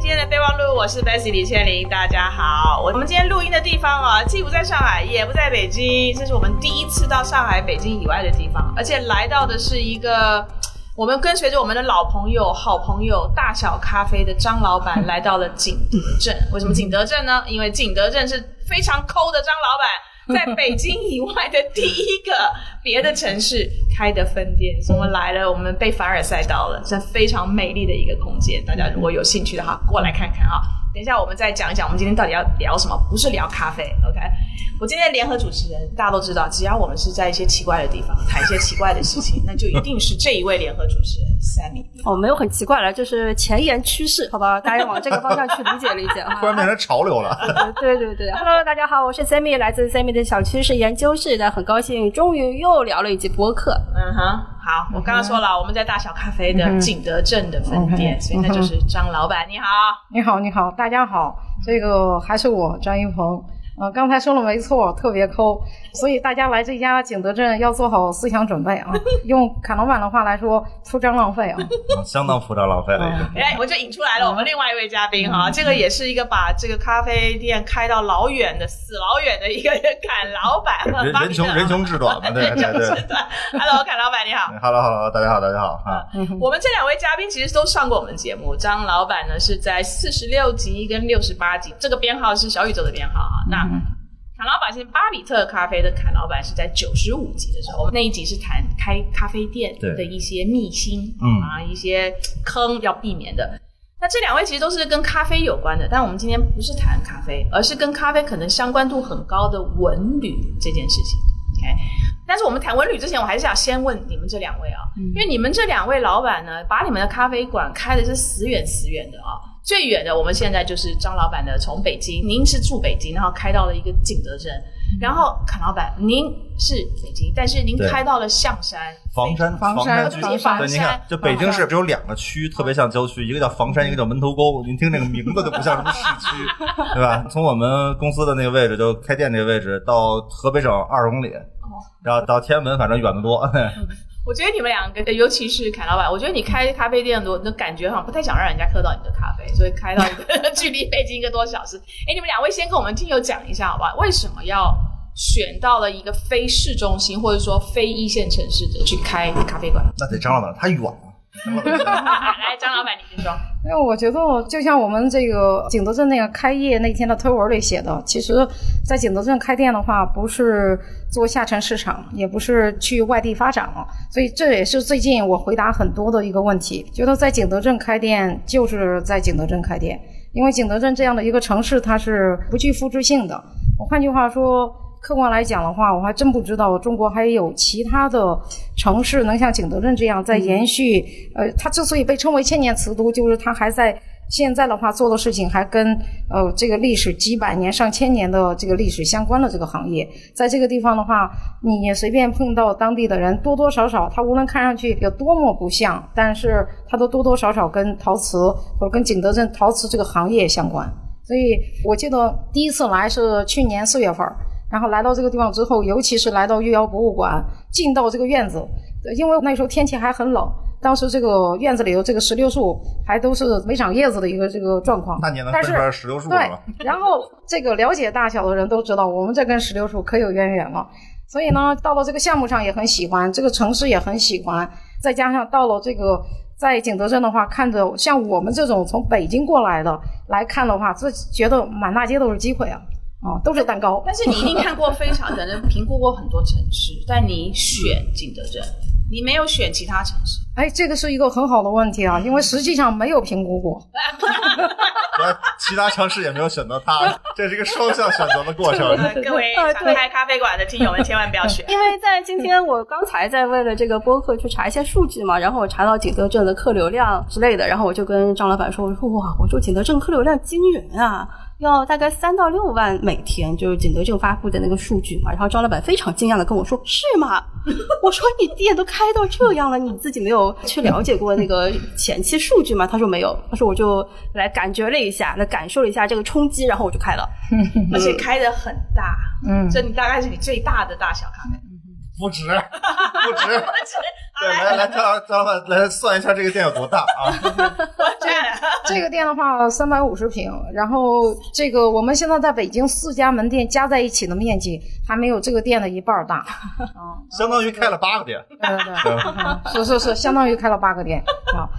今天的备忘录，我是 Bessy 李倩玲，大家好。我们今天录音的地方啊，既不在上海，也不在北京，这是我们第一次到上海、北京以外的地方，而且来到的是一个我们跟随着我们的老朋友、好朋友大小咖啡的张老板来到了景德镇。为什么景德镇呢？因为景德镇是非常抠的张老板。在北京以外的第一个别的城市开的分店，我们来了，我们被凡尔赛到了，是非常美丽的一个空间。大家如果有兴趣的话，过来看看啊。等一下我们再讲一讲，我们今天到底要聊什么？不是聊咖啡，OK。我今天联合主持人，大家都知道，只要我们是在一些奇怪的地方谈一些奇怪的事情，那就一定是这一位联合主持人 Sammy。哦，没有很奇怪了，就是前沿趋势，好吧？大家往这个方向去理解理解突 然变成潮流了。对对对，Hello，大家好，我是 Sammy，来自 Sammy 的小趋势研究室的，很高兴终于又聊了一集播客。嗯哼，好，我刚刚说了，我们在大小咖啡的景德镇的分店，所以那就是张老板，你好，你好，你好，大家好，这个还是我张一鹏。呃，刚才说了没错，特别抠，所以大家来这家景德镇要做好思想准备啊。用侃老板的话来说，铺张浪费啊，相当铺张浪费了。哎，我就引出来了我们另外一位嘉宾哈，这个也是一个把这个咖啡店开到老远的、死老远的一个侃老板。人人穷 人穷志短嘛，对对对。Hello，侃老板你好。Hello，Hello，大家好，大家好啊。我们这两位嘉宾其实都上过我们节目，张老板呢是在四十六集跟六十八集，这个编号是小宇宙的编号啊。那侃老板是巴比特咖啡的侃老板，是在九十五集的时候，那一集是谈开咖啡店的一些秘辛啊，一些坑要避免的。那这两位其实都是跟咖啡有关的，但我们今天不是谈咖啡，而是跟咖啡可能相关度很高的文旅这件事情。OK，但是我们谈文旅之前，我还是想先问你们这两位啊，因为你们这两位老板呢，把你们的咖啡馆开的是死远死远的啊。最远的，我们现在就是张老板的，从北京，您是住北京，然后开到了一个景德镇，然后侃老板，您是北京，但是您开到了象山、房山、房山区。房山，您看，就北京市只有两个区，特别像郊区，一个叫房山，一个叫门头沟。您听这个名字就不像什么市区，对吧？从我们公司的那个位置，就开店那个位置，到河北省二十公里，然后到天安门，反正远得多。我觉得你们两个，尤其是凯老板，我觉得你开咖啡店的那感觉好像不太想让人家喝到你的咖啡，所以开到一个 距离北京一个多小时。哎，你们两位先跟我们听友讲一下好吧？为什么要选到了一个非市中心或者说非一线城市的去开咖啡馆？那得张老板他远了。来，张老板，你先说。因为我觉得，就像我们这个景德镇那个开业那天的推文里写的，其实，在景德镇开店的话，不是做下沉市场，也不是去外地发展了。所以这也是最近我回答很多的一个问题，觉得在景德镇开店就是在景德镇开店，因为景德镇这样的一个城市，它是不具复制性的。我换句话说。客观来讲的话，我还真不知道中国还有其他的城市能像景德镇这样在延续。呃，它之所以被称为千年瓷都，就是它还在现在的话做的事情还跟呃这个历史几百年、上千年的这个历史相关的这个行业，在这个地方的话，你随便碰到当地的人，多多少少他无论看上去有多么不像，但是他都多多少少跟陶瓷或者跟景德镇陶瓷这个行业相关。所以我记得第一次来是去年四月份。然后来到这个地方之后，尤其是来到御窑博物馆，进到这个院子，因为那时候天气还很冷，当时这个院子里头这个石榴树还都是没长叶子的一个这个状况。那你能分出来石榴树对，然后这个了解大小的人都知道，我们这跟石榴树可有渊源了。所以呢，到了这个项目上也很喜欢，这个城市也很喜欢，再加上到了这个在景德镇的话，看着像我们这种从北京过来的来看的话，这觉得满大街都是机会啊。哦，都是蛋糕。但是你一定看过非常可能 评估过很多城市，但你选景德镇，你没有选其他城市。哎，这个是一个很好的问题啊，因为实际上没有评估过。其他城市也没有选择它，这是一个双向选择的过程。各位常开咖啡馆的听友们，千万不要选。因为在今天，我刚才在为了这个播客去查一些数据嘛，然后我查到景德镇的客流量之类的，然后我就跟张老板说：“我说哇，我说景德镇客流量惊人啊！”要大概三到六万每天，就是景德镇发布的那个数据嘛。然后张老板非常惊讶的跟我说：“是吗？” 我说：“你店都开到这样了，你自己没有去了解过那个前期数据吗？”他说：“没有。”他说：“我就来感觉了一下，来感受了一下这个冲击，然后我就开了，而且开的很大。嗯，这你大概是你最大的大小咖啡。不值，不值。对，来来，张老张老板来算一下这个店有多大啊？这 这个店的话，三百五十平，然后这个我们现在在北京四家门店加在一起的面积还没有这个店的一半儿大，啊，相当于开了八个店。对对对，嗯是是是，相当于开了八个店啊。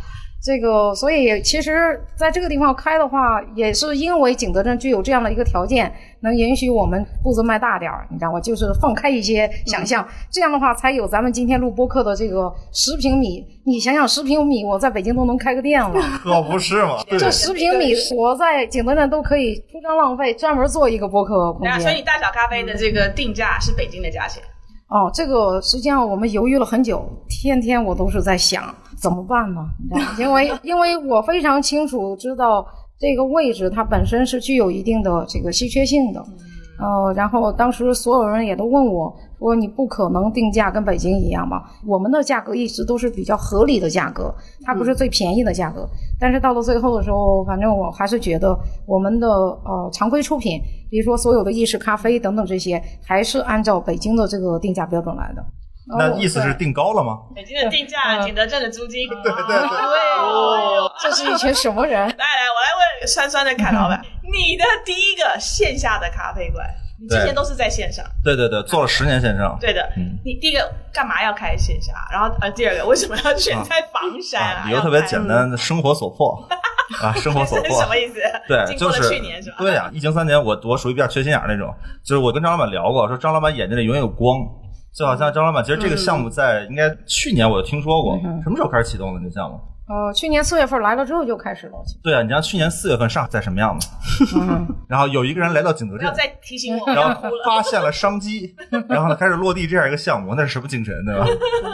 这个，所以其实在这个地方开的话，也是因为景德镇具有这样的一个条件，能允许我们步子迈大点儿，你知道吗？就是放开一些想象，这样的话才有咱们今天录播客的这个十平米。你想想，十平米我在北京都能开个店了，可不是嘛？对 这十平米我在景德镇都可以铺张浪费，专门做一个播客空对啊，所以大小咖啡的这个定价是北京的价钱。哦，这个实际上我们犹豫了很久，天天我都是在想怎么办呢？你知道因为 因为我非常清楚知道这个位置它本身是具有一定的这个稀缺性的，呃，然后当时所有人也都问我说你不可能定价跟北京一样吧？我们的价格一直都是比较合理的价格，它不是最便宜的价格。但是到了最后的时候，反正我还是觉得我们的呃常规出品，比如说所有的意式咖啡等等这些，还是按照北京的这个定价标准来的。哦那意思是定高了吗？北京的定价，景德镇的租金。对对对哦，这是一群什么人？来来，我来问酸酸的凯老板，你的第一个线下的咖啡馆，你之前都是在线上？对对对，做了十年线上。对的，嗯你第一个干嘛要开线下？然后呃，第二个为什么要选在房山啊，啊？理由特别简单，生活所迫 啊，生活所迫 什。么意思？对，就是去年是吧？对呀、疫情三年，我我属于比较缺心眼儿那种。就是我跟张老板聊过，说张老板眼睛里永远有光，就好像张老板其实这个项目在应该去年我就听说过，什么时候开始启动的这项目？呃，去年四月份来了之后就开始了。对啊，你知道去年四月份上海在什么样子？然后有一个人来到景德镇，再提醒我，然后。发现了商机，然后呢开始落地这样一个项目，那是什么精神，对吧？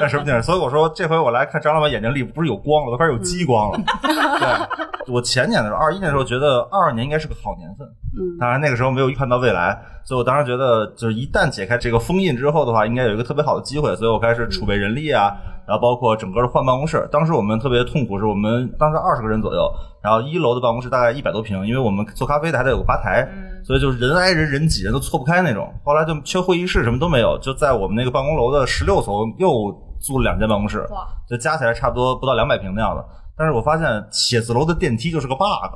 那什么精神？所以我说这回我来看张老板眼睛里不是有光了，都开始有激光了。对，我前年的时候，二一年的时候觉得二二年应该是个好年份，嗯当然那个时候没有预判到未来，所以我当时觉得就是一旦解开这个封印之后的话，应该有一个特别好的机会，所以我开始储备人力啊，然后包括整个的换办公室。当时我们特别痛苦，是我们当时二十个人左右，然后一楼的办公室大概一百多平，因为我们做咖啡的还得有个吧台，所以就是人挨人人挤人都错不开那种。后来就缺会议室，什么都没有，就在我们那个办公楼的十六层又租了两间办公室，就加起来差不多不到两百平那样的。但是我发现写字楼的电梯就是个 bug，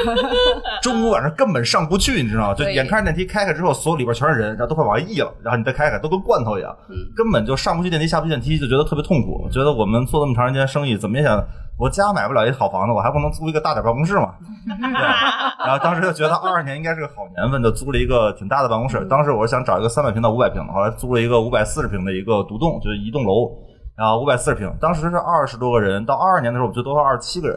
中午晚上根本上不去，你知道吗？就眼看着电梯开开之后，所有里边全是人，然后都快往外溢了，然后你再开开，都跟罐头一样，根本就上不去电梯，下不去电梯，就觉得特别痛苦。觉得我们做这么长时间生意，怎么也想，我家买不了一好房子，我还不能租一个大点办公室嘛？然后当时就觉得二二年应该是个好年份，就租了一个挺大的办公室。当时我是想找一个三百平到五百平的，后来租了一个五百四十平的一个独栋，就是一栋楼。然后五百四十平，当时是二十多个人，到二二年的时候我们就多了二十七个人。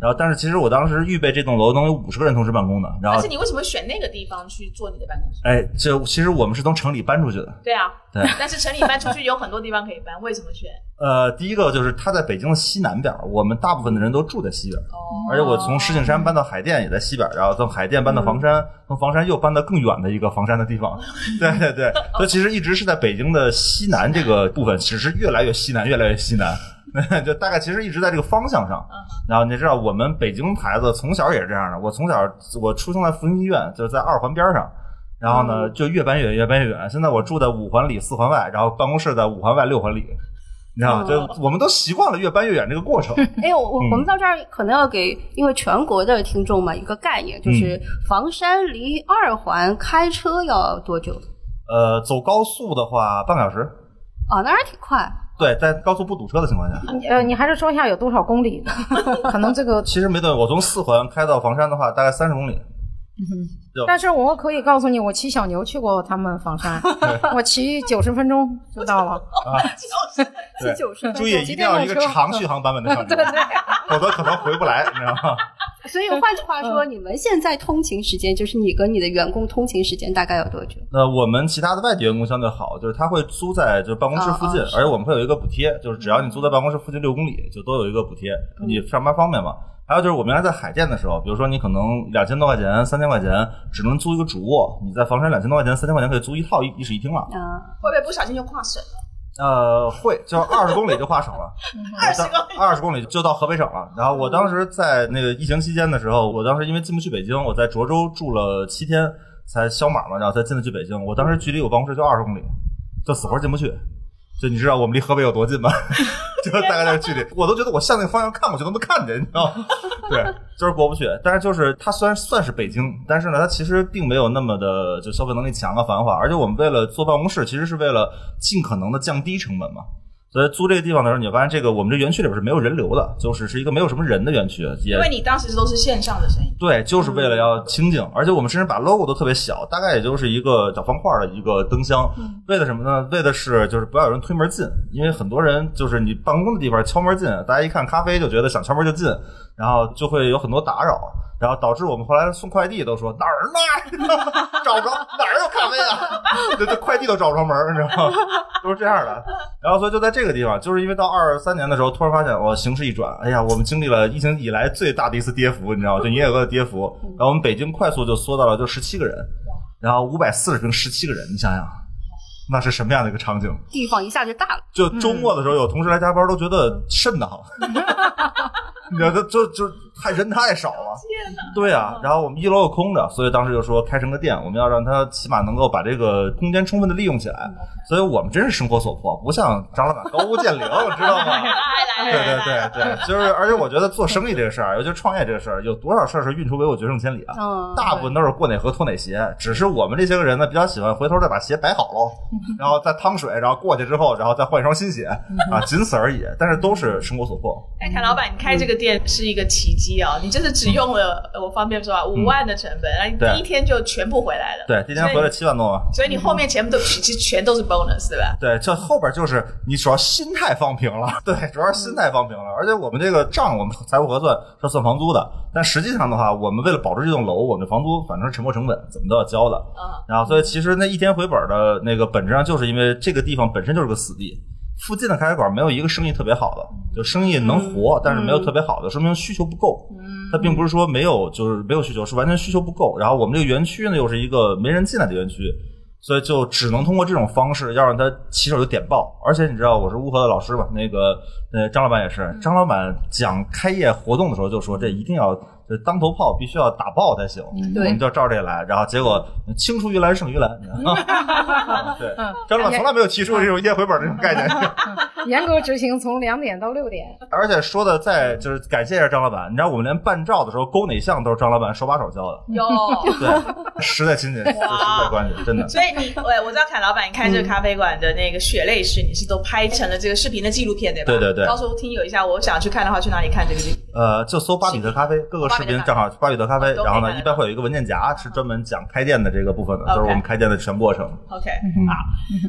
然后，但是其实我当时预备这栋楼能有五十个人同时办公的。然后但是，你为什么选那个地方去做你的办公室？哎，这其实我们是从城里搬出去的。对啊，对但是城里搬出去有很多地方可以搬，为什么选？呃，第一个就是它在北京的西南边儿，我们大部分的人都住在西边儿。哦，而且我从石景山搬到海淀也在西边儿，然后从海淀搬到房山，从房山又搬到更远的一个房山的地方。对对对，所以其实一直是在北京的西南这个部分，只是越来越西南，越来越西南。就大概其实一直在这个方向上。然后你知道，我们北京孩子从小也是这样的。我从小我出生在福星医院，就是在二环边上。然后呢，就越搬越远，越搬越远。现在我住在五环里、四环外，然后办公室在五环外、六环里。你知道？就我们都习惯了越搬越远这个过程。哎，我我嗯我们到这儿可能要给因为全国的听众嘛一个概念，就是嗯房山离二环开车要多久？呃，走高速的话，半个小时。哦，那还挺快。对，在高速不堵车的情况下，你呃，你还是说一下有多少公里？可能这个，其实没对，我从四环开到房山的话，大概三十公里。但是我可以告诉你，我骑小牛去过他们房山，我骑九十分钟就到了。对，九十注意一定要一个长续航版本的小牛，否则可能回不来，你知道吗？所以换句话说，你们现在通勤时间，就是你跟你的员工通勤时间大概有多久？那我们其他的外地员工相对好，就是他会租在就是办公室附近，而且我们会有一个补贴，就是只要你租在办公室附近六公里，就都有一个补贴，你上班方便嘛。还有就是我们原来在海淀的时候，比如说你可能两千多块钱、三千块钱只能租一个主卧，你在房山两千多块钱、三千块钱可以租一套一一室一厅了。啊，会不会不小心就跨省了？呃，会，就二十公里就跨省了，20公里二十公里就到河北省了。然后我当时在那个疫情期间的时候，我当时因为进不去北京，我在涿州住了七天才消码嘛，然后才进得去北京。我当时距离我办公室就二十公里，就死活进不去。就你知道我们离河北有多近吗？就大概那个距离，我都觉得我向那个方向看过去都能看见，你知道吗？对，就是过不去。但是就是它虽然算是北京，但是呢，它其实并没有那么的就消费能力强啊、繁华。而且我们为了坐办公室，其实是为了尽可能的降低成本嘛。所以租这个地方的时候，你就发现这个我们这园区里边是没有人流的，就是是一个没有什么人的园区，也因为你当时都是线上的生意，对，就是为了要清静，而且我们甚至把 logo 都特别小，大概也就是一个小方块的一个灯箱，为的什么呢？为的是就是不要有人推门进，因为很多人就是你办公的地方敲门进，大家一看咖啡就觉得想敲门就进，然后就会有很多打扰。然后导致我们后来送快递都说哪儿呢？找不着哪儿有咖啡啊？这这快递都找不着门儿，你知道吗？都是这样的。然后所以就在这个地方，就是因为到二三年的时候，突然发现我形势一转，哎呀，我们经历了疫情以来最大的一次跌幅，你知道吗？就营业额的跌幅。然后我们北京快速就缩到了就十七个人，然后五百四十平十七个人，你想想，那是什么样的一个场景？地方一下就大了。就周末的时候有同事来加班，都觉得瘆得慌。你知道，就就太人太少了。对啊，然后我们一楼又空着，所以当时就说开成个店，我们要让它起码能够把这个空间充分的利用起来。所以我们真是生活所迫，不像张老板高屋建瓴，知道吗？对对对对，就是，而且我觉得做生意这个事儿，尤其是创业这个事儿，有多少事儿是运筹帷幄决胜千里啊？嗯，大部分都是过哪河脱哪鞋，只是我们这些个人呢，比较喜欢回头再把鞋摆好喽，然后再趟水，然后过去之后，然后再换一双新鞋啊，仅此而已。但是都是生活所迫。哎，谭老板，你开这个店是一个奇迹啊！你真的只用了，呃我方便说啊，五万的成本，然后你第一天就全部回来了。对，第一天回了七万多嘛。所以你后面全部都其实全都是 bonus，对吧？对，这后边就是你主要心态放平了，对，主要是心态放平了。而且我们这个账，我们财务核算是算房租的，但实际上的话，我们为了保住这栋楼，我们的房租反正是沉没成本，怎么都要交的。嗯，然后，所以其实那一天回本的那个本质上就是因为这个地方本身就是个死地，附近的咖啡馆没有一个生意特别好的，就生意能活，但是没有特别好的，说明需求不够。它并不是说没有，就是没有需求，是完全需求不够。然后我们这个园区呢，又是一个没人进来的园区，所以就只能通过这种方式，要让他起手就点爆。而且你知道我是乌合的老师吧？那个呃，张老板也是，张老板讲开业活动的时候就说，这一定要。这当头炮必须要打爆才行，我们就照这个来，然后结果青出于蓝胜于蓝 对，张老板从来没有提出这种夜回本这种概念，严格执行，从两点到六点。而且说的再就是感谢一下张老板，你知道我们连办照的时候勾哪项都是张老板手把手教的，有。对，实在亲戚，实在关系，真的。所以你，我我知道凯老板，你开这个咖啡馆的那个血泪史，你是都拍成了这个视频的纪录片，对吧？对对对到时候听友一下，我想去看的话，去哪里看这个纪录片？呃，就搜巴比特咖啡，各个视频正好巴比特咖啡，然后呢，一般会有一个文件夹是专门讲开店的这个部分的，就是我们开店的全过程。OK，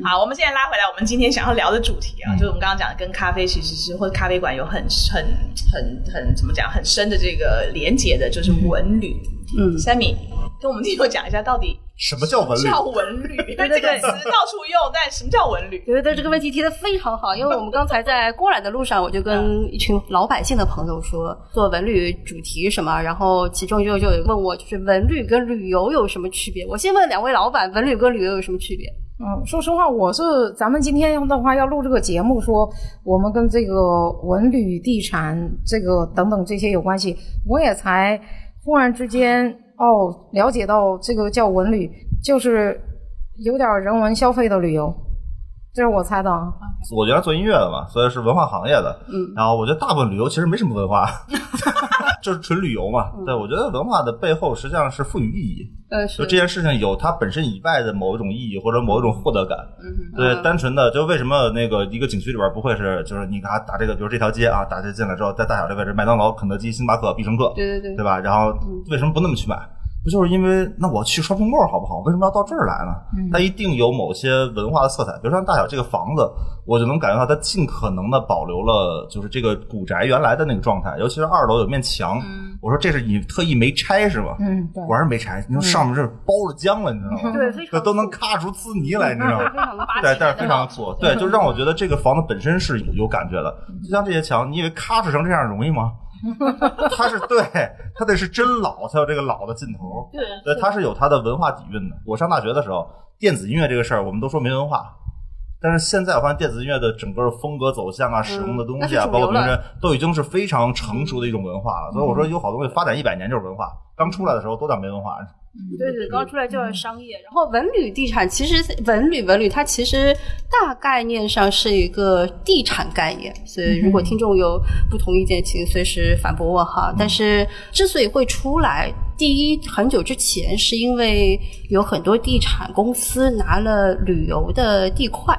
好，好，我们现在拉回来，我们今天想要聊的主题啊，就是我们刚刚讲的，跟咖啡其实是或者咖啡馆有很很很很怎么讲很深的这个连接的，就是文旅。嗯，Sammy 跟我们听友讲一下，到底什么叫文旅？叫文旅？因为这个词到处用，但什么叫文旅？觉得这个问题提的非常好，因为我们刚才在过来的路上，我就跟一群老百姓的朋友说，做文旅主题什么，然后其中就就有问我，就是文旅跟旅游有什么区别？我先问两位老板，文旅跟旅游有什么区别？嗯，说实话，我是咱们今天的话要录这个节目，说我们跟这个文旅地产这个等等这些有关系，我也才忽然之间哦了解到这个叫文旅，就是有点人文消费的旅游，这是我猜的啊。我原来做音乐的嘛，所以是文化行业的。嗯，然后我觉得大部分旅游其实没什么文化，就是纯旅游嘛。对，我觉得文化的背后实际上是赋予意义，呃，就这件事情有它本身以外的某一种意义或者某一种获得感。嗯对，单纯的就为什么那个一个景区里边不会是就是你给他打这个，比如这条街啊，打这进来之后，在大小这位置，麦当劳、肯德基、星巴克、必胜客，对对对对吧？然后为什么不那么去买？不就是因为那我去 shopping mall 好不好？为什么要到这儿来呢？它一定有某些文化的色彩，比如像大小这个房子，我就能感觉到它尽可能的保留了就是这个古宅原来的那个状态，尤其是二楼有面墙，我说这是你特意没拆是吗？嗯，对。果然没拆，你说上面这包了浆了，你知道吗？对，非常这都能咔出滋泥来，你知道吗？非常的对，但是非常粗，对，就让我觉得这个房子本身是有有感觉的。就像这些墙，你以为咔哧成这样容易吗？它是对，他得是真老才有这个老的劲头。对对，它是有他的文化底蕴的。我上大学的时候，电子音乐这个事儿，我们都说没文化。但是现在我发现电子音乐的整个风格走向啊，使用的东西啊，包括名人都已经是非常成熟的一种文化了。所以我说有好东西发展一百年就是文化，刚出来的时候都叫没文化。对对，刚出来就是商业。然后文旅地产其实文旅文旅它其实大概念上是一个地产概念，所以如果听众有不同意见，请随时反驳我哈。但是之所以会出来，第一很久之前是因为有很多地产公司拿了旅游的地块，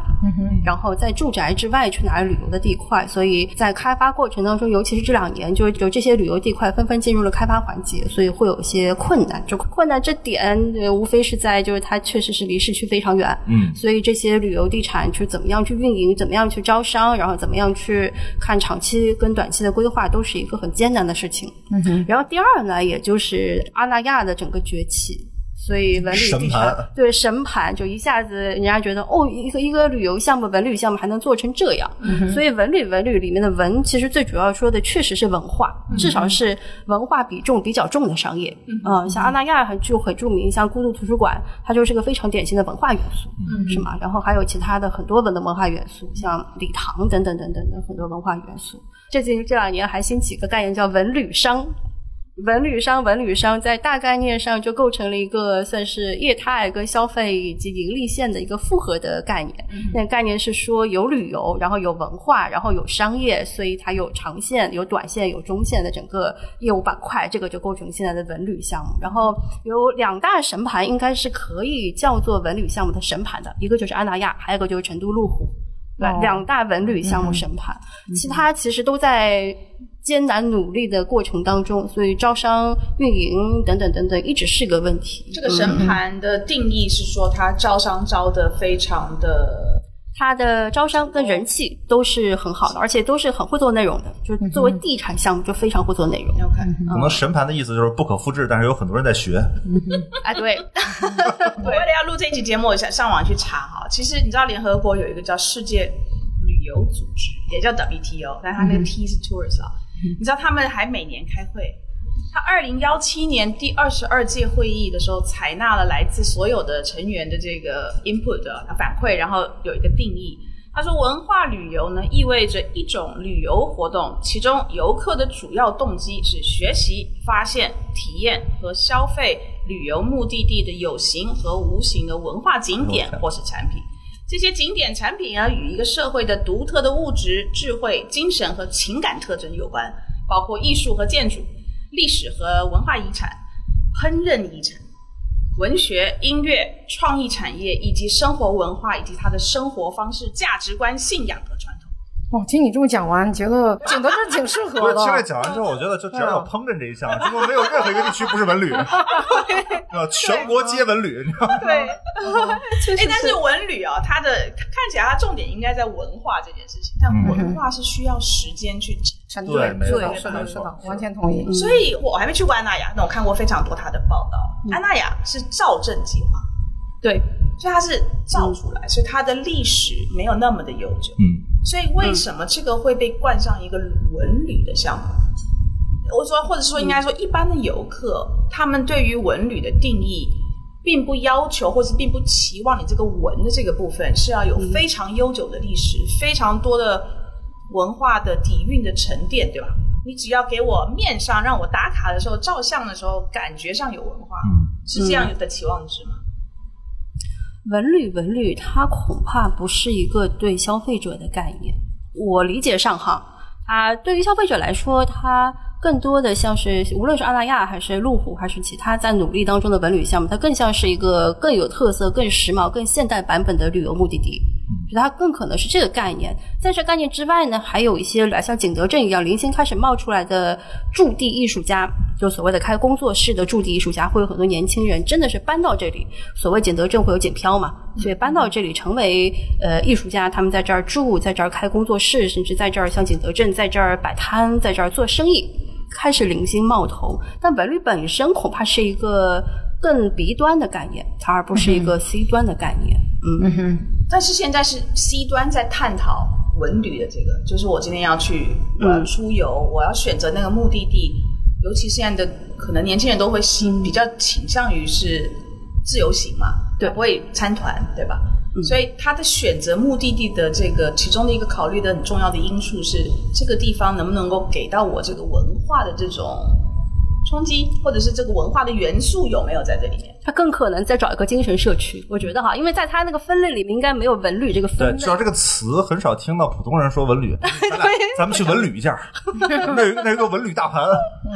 然后在住宅之外去拿了旅游的地块，所以在开发过程当中，尤其是这两年，就就这些旅游地块纷纷进入了开发环节，所以会有一些困难。就困难这点，呃无非是在就是它确实是离市区非常远，嗯。所以这些旅游地产去怎么样去运营，怎么样去招商，然后怎么样去看长期跟短期的规划，都是一个很艰难的事情。嗯哼，然后第二呢，也就是阿那亚的整个崛起，所以文旅地神产盘对神盘就一下子人家觉得哦，一个一个旅游项目、文旅项目还能做成这样，所以文旅文旅里面的文，其实最主要说的确实是文化，至少是文化比重比较重的商业。嗯，像阿那亚很就很著名，像孤独图书馆，它就是个非常典型的文化元素，是吗？然后还有其他的很多文的文化元素，像礼堂等等等等的很多文化元素。最近这两年还兴起一个概念叫文旅商。文旅商，文旅商在大概念上就构成了一个算是业态跟消费以及盈利线的一个复合的概念。那概念是说有旅游，然后有文化，然后有商业，所以它有长线、有短线、有中线的整个业务板块，这个就构成现在的文旅项目。然后有两大神盘，应该是可以叫做文旅项目的神盘的，一个就是安那亚，还有一个就是成都路虎。对，哦两大文旅项目神盘，其他其实都在艰难努力的过程当中，所以招商、运营等等等等，一直是个问题。这个神盘的定义是说，它招商招的非常的它的招商跟人气都是很好的，而且都是很会做内容的。就是作为地产项目，就非常会做内容。OK。可能神盘的意思就是不可复制，但是有很多人在学。哎，对，我为了要录这一期节目，我想上网去查哈。其实你知道，联合国有一个叫世界旅游组织，也叫 WTO，但它那个 T 是 tourist 啊。你知道他们还每年开会。他二零幺七年第二十二届会议的时候，采纳了来自所有的成员的这个 input 的反馈，然后有一个定义。他说，文化旅游呢，意味着一种旅游活动，其中游客的主要动机是学习、发现、体验和消费旅游目的地的有形和无形的文化景点或是产品。这些景点产品啊，与一个社会的独特的物质、智慧、精神和情感特征有关，包括艺术和建筑、历史和文化遗产、烹饪遗产、文学、音乐、创意产业以及生活文化以及他的生活方式、价值观、信仰和传。哦，听你这么讲完，觉得景德镇挺适合的。不是，听这讲完之后，我觉得就只要有烹饪这一项，中国没有任何一个地区不是文旅，呃，全国皆文旅，你知道吗？对，哎，但是文旅啊，它的看起来它重点应该在文化这件事情，但文化是需要时间去沉对没错对，是的，是的，完全同意。嗯所以我还没去过安那亚，那我看过非常多他的报道。安那亚是造镇计划，对，所以它是造出来，所以它的历史没有那么的悠久。嗯，所以为什么这个会被冠上一个文旅的项目？我说，或者说应该说，一般的游客，他们对于文旅的定义，并不要求或是并不期望你这个文的这个部分是要有非常悠久的历史，非常多的文化的底蕴的沉淀，对吧？你只要给我面上让我打卡的时候、照相的时候，感觉上有文化，嗯是这样的期望值吗？文旅文旅，它恐怕不是一个对消费者的概念。我理解上哈，它对于消费者来说，它更多的像是无论是阿那亚还是路虎还是其他在努力当中的文旅项目，它更像是一个更有特色、更时髦、更现代版本的旅游目的地。就它更可能是这个概念。在这概念之外呢，还有一些像景德镇一样零星开始冒出来的驻地艺术家，就所谓的开工作室的驻地艺术家，会有很多年轻人真的是搬到这里。所谓景德镇会有景漂嘛，所以搬到这里成为呃艺术家，他们在这儿住，在这儿开工作室，甚至在这儿像景德镇在这儿摆摊，在这儿做生意，开始零星冒头。但文旅本身恐怕是一个更 B 端的概念，它而不是一个 C 端的概念。嗯嗯哼，但是现在是 C 端在探讨文旅的这个，就是我今天要去，我要出游，我要选择那个目的地，尤其现在的可能年轻人都会新比较倾向于是自由行嘛，对不会参团，对吧？所以他的选择目的地的这个其中的一个考虑的很重要的因素是，这个地方能不能够给到我这个文化的这种冲击，或者是这个文化的元素有没有在这里面？他更可能再找一个精神社区，我觉得哈，因为在他那个分类里面应该没有文旅这个分对，类至。少这个词很少听到普通人说文旅，咱俩咱们去文旅一下，那有那有个文旅大盘，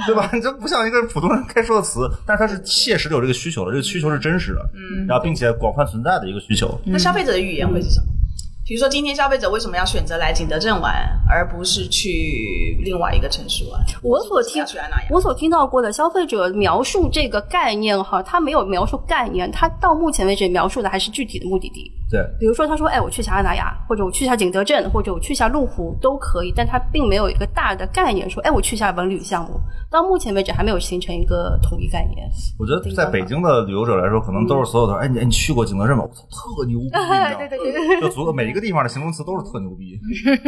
对吧？这不像一个普通人该说的词，但是它是切实有这个需求的，这个需求是真实的，嗯，然后并且广泛存在的一个需求。那消费者的语言会是什么？比如说，今天消费者为什么要选择来景德镇玩，而不是去另外一个城市玩？我所听我所听到过的消费者描述这个概念哈，他没有描述概念，他到目前为止描述的还是具体的目的地。对，比如说，他说：“哎，我去一下阿那亚，或者我去一下景德镇，或者我去一下麓湖都可以。”但他并没有一个大的概念，说：“哎，我去一下文旅项目。”到目前为止还没有形成一个统一概念。我觉得在北京的旅游者来说，可能都是所有的，哎，你你去过景德镇吗？我操，特牛逼！你知道吗对对对就足够每一个地方的形容词都是特牛逼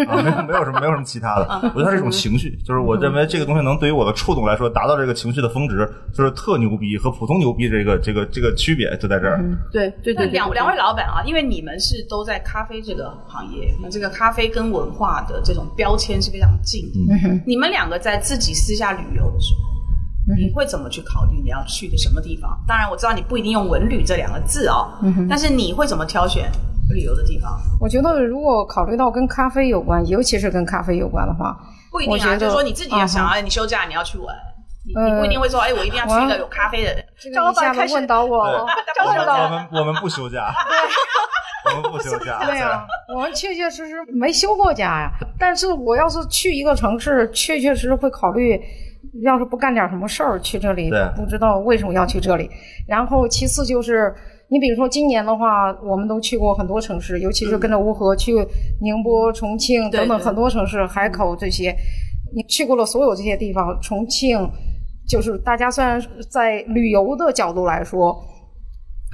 啊，没有没有什么没有什么其他的。我觉得它是一种情绪，就是我认为这个东西能对于我的触动来说，达到这个情绪的峰值，就是特牛逼和普通牛逼这个这个这个区别就在这儿。对对对，对两两位老板啊，因为你们是都在咖啡这个行业，那这个咖啡跟文化的这种标签是非常近的。你们两个在自己私下旅游的时候，你会怎么去考虑你要去的什么地方？当然，我知道你不一定用“文旅”这两个字哦，但是你会怎么挑选旅游的地方？我觉得如果考虑到跟咖啡有关，尤其是跟咖啡有关的话，不一定啊，就是说你自己要想要啊，你休假你要去玩，你不一定会说，哎，我一定要去一个有咖啡的人。这个一下子问到我了。对，我们我们我们不休假，我们不休假。对 呀、我们确确实实没休过假呀。但是我要是去一个城市，确确实实会考虑，要是不干点什么事儿去这里，不知道为什么要去这里。然后其次就是，你比如说今年的话，我们都去过很多城市，尤其是跟着吴和去宁波、重庆等等很多城市，海口这些，你去过了所有这些地方，重庆。就是大家虽然在旅游的角度来说，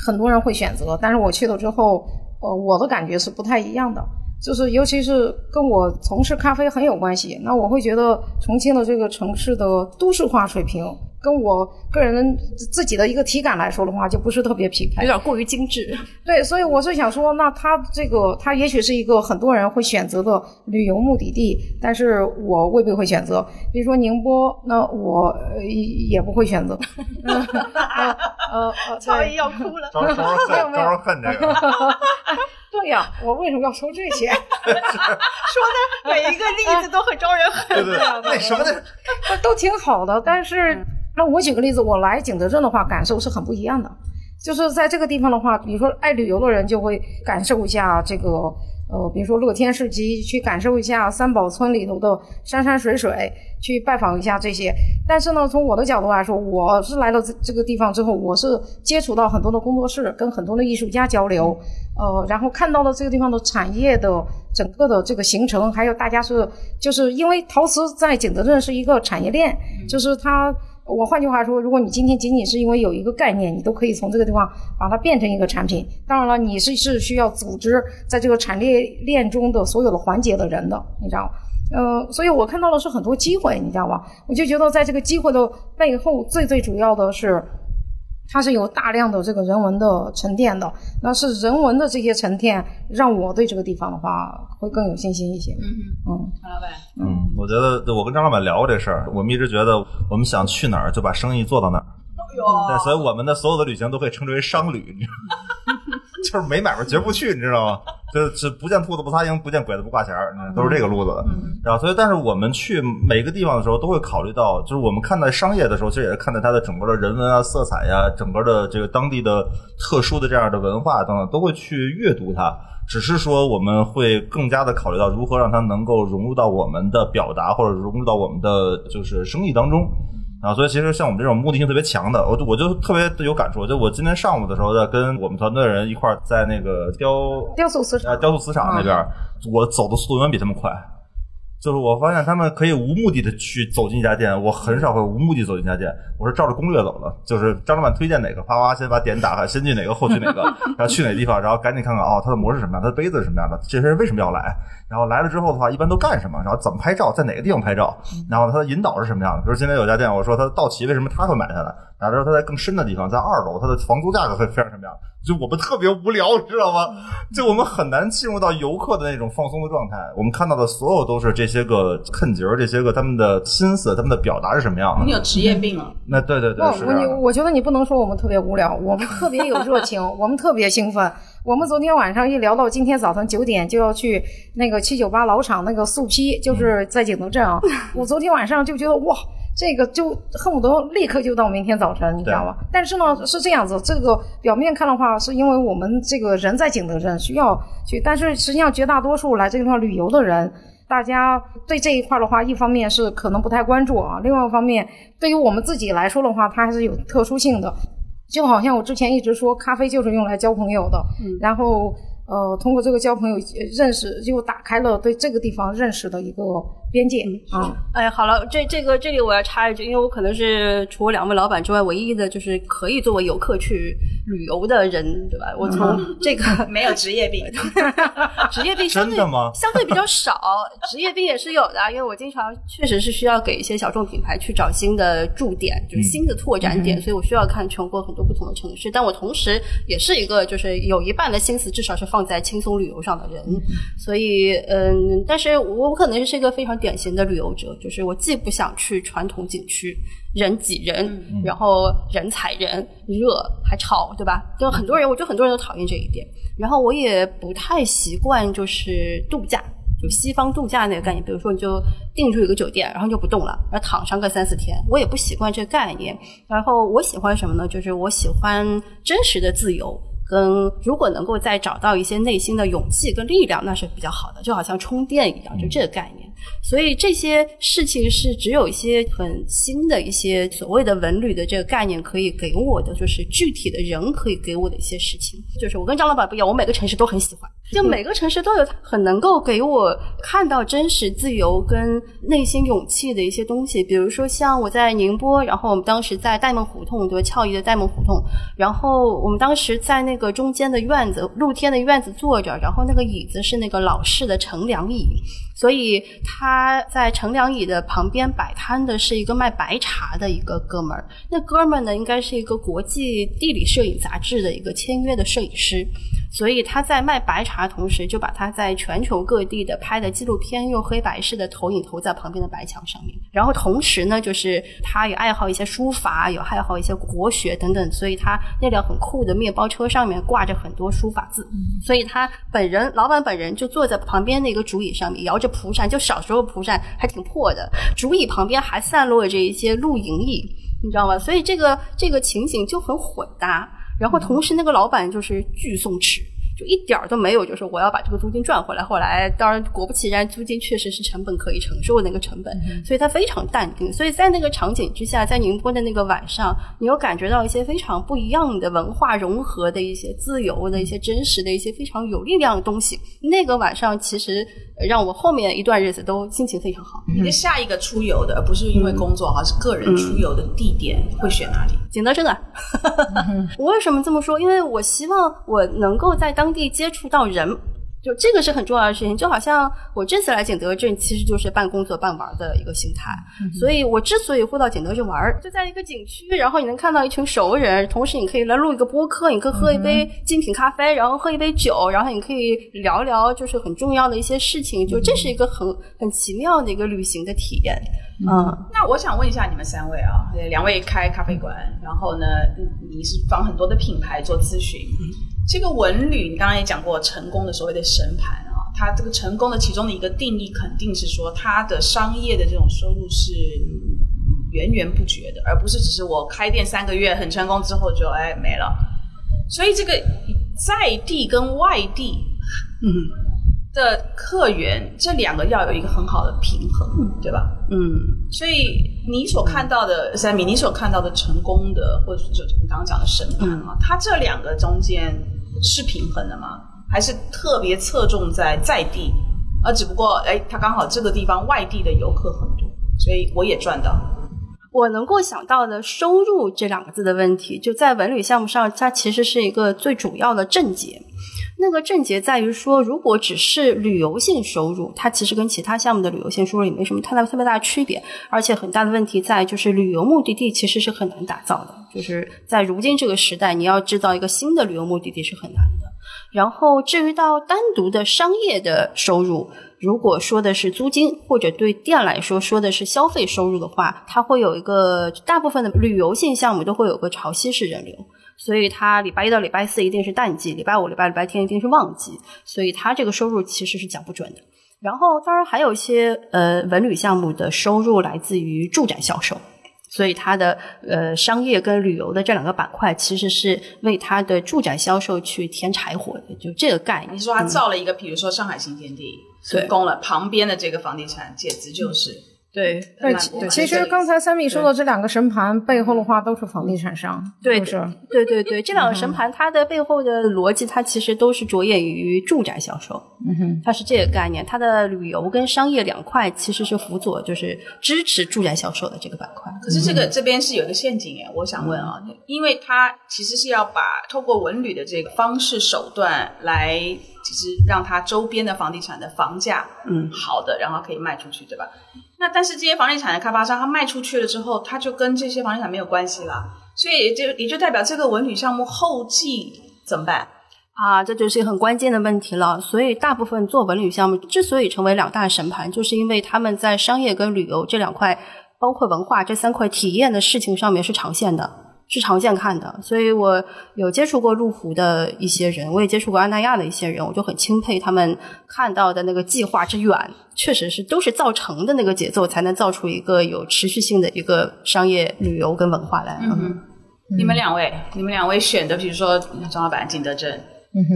很多人会选择，但是我去了之后，呃，我的感觉是不太一样的。就是尤其是跟我从事咖啡很有关系，那我会觉得重庆的这个城市的都市化水平，跟我个人自己的一个体感来说的话，就不是特别匹配有。点过于精致。对，所以我是想说，那它这个它也许是一个很多人会选择的旅游目的地，但是我未必会选择。比如说宁波，那我呃也不会选择。呃 呃呃，对要哭了。招招人恨，招人恨这个。对呀，我为什么要说这些？说的每一个例子都很招人恨。对对，那什么的，都挺好的，但是那我举个例子，我来景德镇的话，感受是很不一样的。就是在这个地方的话，比如说爱旅游的人就会感受一下这个呃，比如说乐天市集，去感受一下三宝村里头的山山水水，去拜访一下这些。但是呢，从我的角度来说，我是来了这这个地方之后，我是接触到很多的工作室，跟很多的艺术家交流，呃，然后看到了这个地方的产业的整个的这个形成，还有大家是就是因为陶瓷在景德镇是一个产业链，就是它。我换句话说，如果你今天仅仅是因为有一个概念，你都可以从这个地方把它变成一个产品。当然了，你是是需要组织在这个产业链中的所有的环节的人的，你知道吗？呃，所以我看到的是很多机会，你知道吧？我就觉得在这个机会的背后，最最主要的是。它是有大量的这个人文的沉淀的，那是人文的这些沉淀，让我对这个地方的话会更有信心一些。嗯嗯，张老板，嗯，我觉得我跟张老板聊过这事儿，我们一直觉得我们想去哪儿就把生意做到哪儿。对，所以我们的所有的旅行都可以称之为商旅？就是没买卖绝不去，你知道吗？就是不见兔子不撒鹰，不见鬼子不挂钱儿，都是这个路子的。然后，所以，但是我们去每个地方的时候，都会考虑到，就是我们看待商业的时候，其实也是看待它的整个的人文啊、色彩呀、整个的这个当地的特殊的这样的文化等等，都会去阅读它。只是说，我们会更加的考虑到如何让它能够融入到我们的表达，或者融入到我们的就是生意当中。啊，所以其实像我们这种目的性特别强的，我就我就特别有感触。就我今天上午的时候，在跟我们团队的人一块儿在那个雕雕塑磁场啊雕塑磁场那边儿，我走的速度远远比他们快。就是我发现他们可以无目的的去走进一家店，我很少会无目的走进一家店，我是照着攻略走的。就是张老板推荐哪个，啪啪先把点打开，先去哪个，后去哪个，然后去哪个地方，然后赶紧看看哦，它的模式什么样，它的杯子是什么样的，这些人为什么要来，然后来了之后的话，一般都干什么，然后怎么拍照，在哪个地方拍照，然后它的引导是什么样的。比如今天有家店，我说它的道奇为什么他会买下来，打之后它在更深的地方，在二楼，它的房租价格会非常什么样？就我们特别无聊，你知道吗？就我们很难进入到游客的那种放松的状态。我们看到的所有都是这些个坑节儿，这些个他们的心思，他们的表达是什么样的？你有职业病了。那对对对，是，我。我觉得你不能说我们特别无聊，我们特别有热情，我们特别兴奋。我们昨天晚上一聊到今天早晨九点就要去那个七九八老厂那个速批，就是在景德镇啊。我昨天晚上就觉得哇，这个就恨不得立刻就到明天早晨，你知道吧？但是呢是这样子，这个表面看的话，是因为我们这个人在景德镇需要去，但是实际上绝大多数来这个地方旅游的人。大家对这一块的话，一方面是可能不太关注啊，另外一方面，对于我们自己来说的话，它还是有特殊性的。就好像我之前一直说，咖啡就是用来交朋友的，然后呃，通过这个交朋友呃认识，又打开了对这个地方认识的一个边界啊。哎，好了，这这个这里我要插一句，因为我可能是除了两位老板之外，唯一的就是可以作为游客去旅游的人，对吧？我从这个 没有职业病，职业病相对真的吗相对比较少，职业病也是有的，因为我经常确实是需要给一些小众品牌去找新的驻点，就是新的拓展点，所以我需要看全国很多不同的城市。但我同时也是一个就是有一半的心思至少是放在轻松旅游上的人，所以嗯，但是我我可能是一个非常典型的旅游者，就是我既不想去传统景区。人挤人，然后人踩人，热还吵，对吧？就很多人，我觉得很多人都讨厌这一点。然后我也不太习惯，就是度假，就西方度假那个概念。比如说，你就订住一个酒店，然后就不动了，然后躺上个三四天，我也不习惯这个概念。然后我喜欢什么呢？就是我喜欢真实的自由。跟如果能够再找到一些内心的勇气跟力量，那是比较好的，就好像充电一样，就这个概念。所以这些事情是只有一些很新的一些所谓的文旅的这个概念可以给我的，就是具体的人可以给我的一些事情。就是我跟张老板不一样，我每个城市都很喜欢，就每个城市都有很能够给我看到真实自由跟内心勇气的一些东西。比如说像我在宁波，然后我们当时在戴梦胡同，对吧？俏怡的戴梦胡同，然后我们当时在那个中间的院子，露天的院子坐着，然后那个椅子是那个老式的乘凉椅。所以他在乘凉椅的旁边摆摊的是一个卖白茶的一个哥们儿，那哥们儿呢应该是一个国际地理摄影杂志的一个签约的摄影师，所以他在卖白茶同时，就把他在全球各地的拍的纪录片用黑白式的投影投在旁边的白墙上面，然后同时呢，就是他也爱好一些书法，有爱好一些国学等等，所以他那辆很酷的面包车上面挂着很多书法字，所以他本人老板本人就坐在旁边那个竹椅上面摇着蒲扇，就小时候蒲扇还挺破的，竹椅旁边还散落着一些露营椅，你知道吗？所以这个这个情景就很混搭。然后同时那个老板就是巨松弛，就一点儿都没有，就是我要把这个租金赚回来。后来当然果不其然，租金确实是成本可以承受的那个成本，所以他非常淡定。所以在那个场景之下，在宁波的那个晚上，你有感觉到一些非常不一样的文化融合的一些自由的一些真实的一些非常有力量的东西。那个晚上其实呃让我后面一段日子都心情非常好。你的下一个出游的，而不是因为工作哈，是个人出游的地点会选哪里？景德镇啊，我为什么这么说？因为我希望我能够在当地接触到人，就这个是很重要的事情。就好像我这次来景德镇，其实就是半工作半玩的一个心态。所以我之所以会到景德镇玩，就在一个景区，然后你能看到一群熟人，同时你可以来录一个播客，你可以喝一杯精品咖啡，然后喝一杯酒，然后你可以聊聊就是很重要的一些事情。就这是一个很很奇妙的一个旅行的体验。嗯，那我想问一下你们三位啊，呃两位开咖啡馆，然后呢，嗯你是帮很多的品牌做咨询。这个文旅，你刚刚也讲过，成功的所谓的神盘啊，它这个成功的其中的一个定义，肯定是说它的商业的这种收入是源源不绝的，而不是只是我开店三个月很成功之后就哎没了。所以这个在地跟外地，嗯。的客源这两个要有一个很好的平衡，对吧？嗯，所以你所看到的 Sammy，，你所看到的成功的，或者就你刚刚讲的神盘啊，它这两个中间是平衡的吗？还是特别侧重在在地？而只不过哎，它刚好这个地方外地的游客很多，所以我也赚到。我能够想到的收入这两个字的问题，就在文旅项目上，它其实是一个最主要的症结。那个症结在于说，如果只是旅游性收入，它其实跟其他项目的旅游性收入也没什么太大特别大的区别。而且很大的问题在就是旅游目的地其实是很难打造的，就是在如今这个时代，你要制造一个新的旅游目的地是很难的。然后至于到单独的商业的收入，如果说的是租金，或者对店来说说的是消费收入的话，它会有一个大部分的旅游性项目都会有个潮汐式人流。所以它礼拜一到礼拜四一定是淡季，礼拜五、礼拜礼拜天一定是旺季，所以它这个收入其实是讲不准的。然后当然还有一些呃文旅项目的收入来自于住宅销售，所以它的呃商业跟旅游的这两个板块其实是为它的住宅销售去添柴火的，就这个概念。你说他造了一个，比如说上海新天地成功了，旁边的这个房地产简直就是。对对，蛮其其实刚才三米说的这两个神盘背后的话，都是房地产商，对是是？对对对，这两个神盘它的背后的逻辑，它其实都是着眼于住宅销售，嗯哼，它是这个概念。它的旅游跟商业两块其实是辅佐，就是支持住宅销售的这个板块。可是这个这边是有一个陷阱哎，我想问啊，因为它其实是要把透过文旅的这个方式手段来，其实让它周边的房地产的房价嗯好的，然后可以卖出去，对吧？那但是这些房地产的开发商，他卖出去了之后，他就跟这些房地产没有关系了，所以也就也就代表这个文旅项目后继怎么办？啊，这就是一个很关键的问题了。所以，大部分做文旅项目之所以成为两大神盘，就是因为他们在商业跟旅游这两块，包括文化这三块体验的事情上面是长线的，是常见看的。所以我有接触过路虎的一些人，我也接触过安那亚的一些人，我就很钦佩他们看到的那个计划之远，确实是都是造成的那个节奏，才能造出一个有持续性的一个商业旅游跟文化来。嗯你们两位，你们两位选的，比如说张老板、景德镇，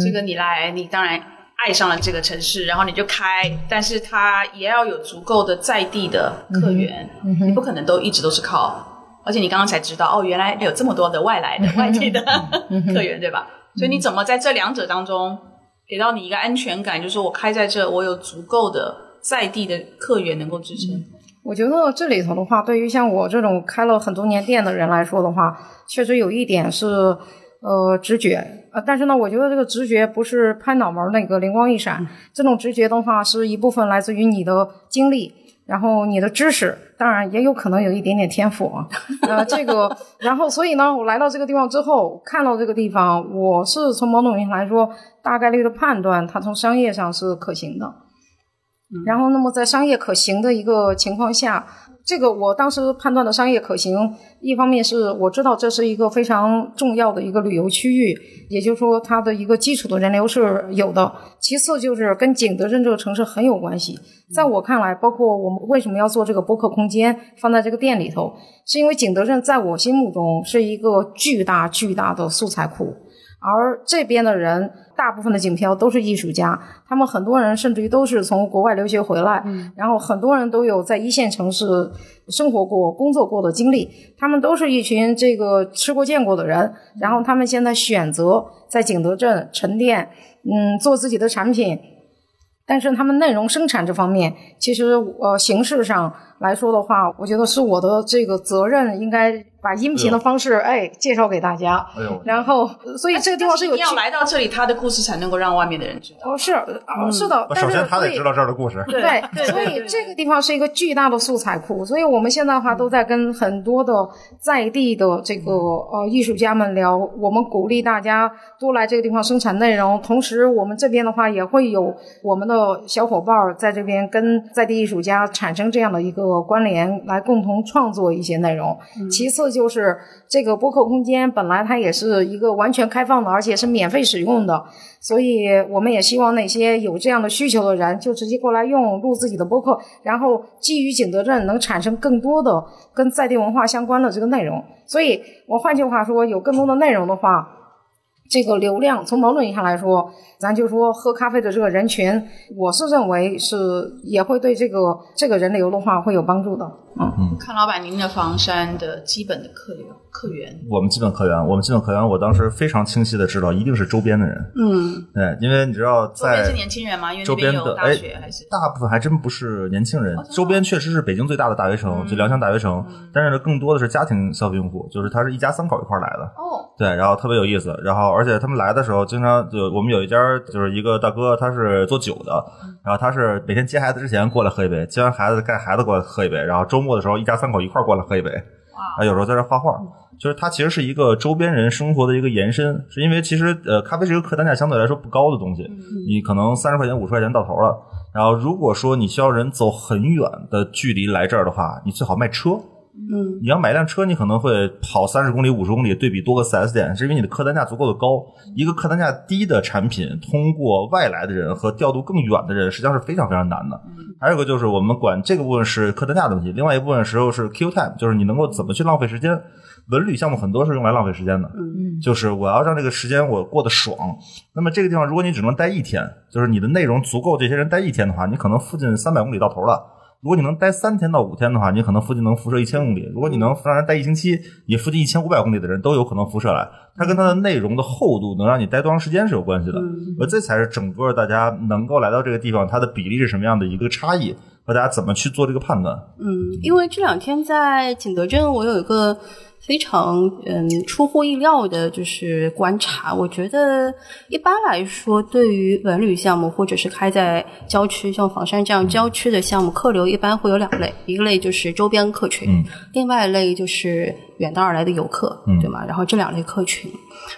这个你来，你当然爱上了这个城市，然后你就开，但是它也要有足够的在地的客源，你不可能都一直都是靠，而且你刚刚才知道，哦，原来有这么多的外来的外地的客源，对吧？所以你怎么在这两者当中给到你一个安全感，就是我开在这，我有足够的在地的客源能够支撑。我觉得这里头的话，对于像我这种开了很多年店的人来说的话，确实有一点是呃直觉，呃，但是呢，我觉得这个直觉不是拍脑门儿那个灵光一闪，这种直觉的话是一部分来自于你的经历，然后你的知识，当然也有可能有一点点天赋啊，呃，这个，然后所以呢，我来到这个地方之后，看到这个地方，我是从某种意义上来说，大概率的判断它从商业上是可行的。然后，那么在商业可行的一个情况下，这个我当时判断的商业可行，一方面是我知道这是一个非常重要的一个旅游区域，也就是说它的一个基础的人流是有的；其次就是跟景德镇这个城市很有关系。在我看来，包括我们为什么要做这个播客空间放在这个店里头，是因为景德镇在我心目中是一个巨大巨大的素材库。而这边的人，大部分的景漂都是艺术家，他们很多人甚至于都是从国外留学回来，然后很多人都有在一线城市生活过、工作过的经历，他们都是一群这个吃过见过的人，然后他们现在选择在景德镇沉淀，嗯，做自己的产品。但是他们内容生产这方面，其实呃形式上来说的话，我觉得是我的这个责任，应该把音频的方式哎介绍给大家。哎呦，然后，所以这个地方是有你要来到这里，他的故事才能够让外面的人知道。哦，是哦，是的，但是首先他得知道这儿的故事。对对，所以这个地方是一个巨大的素材库，所以我们现在的话都在跟很多的在地的这个呃艺术家们聊，我们鼓励大家多来这个地方生产内容，同时我们这边的话也会有我们的小伙伴儿在这边跟在地艺术家产生这样的一个关联，来共同创作一些内容。其次就就是这个播客空间本来它也是一个完全开放的，而且是免费使用的，所以我们也希望那些有这样的需求的人，就直接过来用录自己的播客，然后基于景德镇能产生更多的跟在地文化相关的这个内容。所以我换句话说，有更多的内容的话，这个流量从某种意义上来说，咱就说喝咖啡的这个人群，我是认为是也会对这个这个人流的话会有帮助的。嗯，看老板您的房山的基本的客流客源，我们基本客源，我们基本客源，我当时非常清晰的知道，一定是周边的人。嗯，对，因为你知道在周边是年轻人吗？因为周边的哎学还是？大部分还真不是年轻人。周边确实是北京最大的大学城，就良乡大学城，但是呢，更多的是家庭消费用户，就是他是一家三口一块儿来的。哦，对，然后特别有意思，然后而且他们来的时候，经常就我们有一家就是一个大哥，他是做酒的，然后他是每天接孩子之前过来喝一杯，接完孩子带孩子过来喝一杯，然后周末的时候一家三口一块儿过来喝一杯，啊，有时候在这儿画画，就是它其实是一个周边人生活的一个延伸，是因为其实呃咖啡是一个客单价相对来说不高的东西，你可能三十块钱五十块钱到头了，然后如果说你需要人走很远的距离来这儿的话，你最好卖车。嗯，你要买一辆车，你可能会跑三十公里、五十公里，对比多个四 S 店，是因为你的客单价足够的高。一个客单价低的产品，通过外来的人和调度更远的人，实际上是非常非常难的。还有一个就是我们管这个部分是客单价的问题，另外一部分时候是 Q time，就是你能够怎么去浪费时间。文旅项目很多是用来浪费时间的，嗯就是我要让这个时间我过得爽。那么这个地方，如果你只能待一天，就是你的内容足够这些人待一天的话，你可能附近三百公里到头了。如果你能待三天到五天的话，你可能附近能辐射一千公里。如果你能让人待一星期，你附近一千五百公里的人都有可能辐射来。它跟它的内容的厚度能让你待多长时间是有关系的。而这才是整个大家能够来到这个地方，它的比例是什么样的一个差异，和大家怎么去做这个判断。嗯，因为这两天在景德镇，我有一个非常嗯出乎意料的，就是观察。我觉得一般来说，对于文旅项目或者是开在郊区，像房山这样郊区的项目，客流一般会有两类，一个类就是周边客群，嗯另外一类就是远道而来的游客，嗯对吗？然后这两类客群。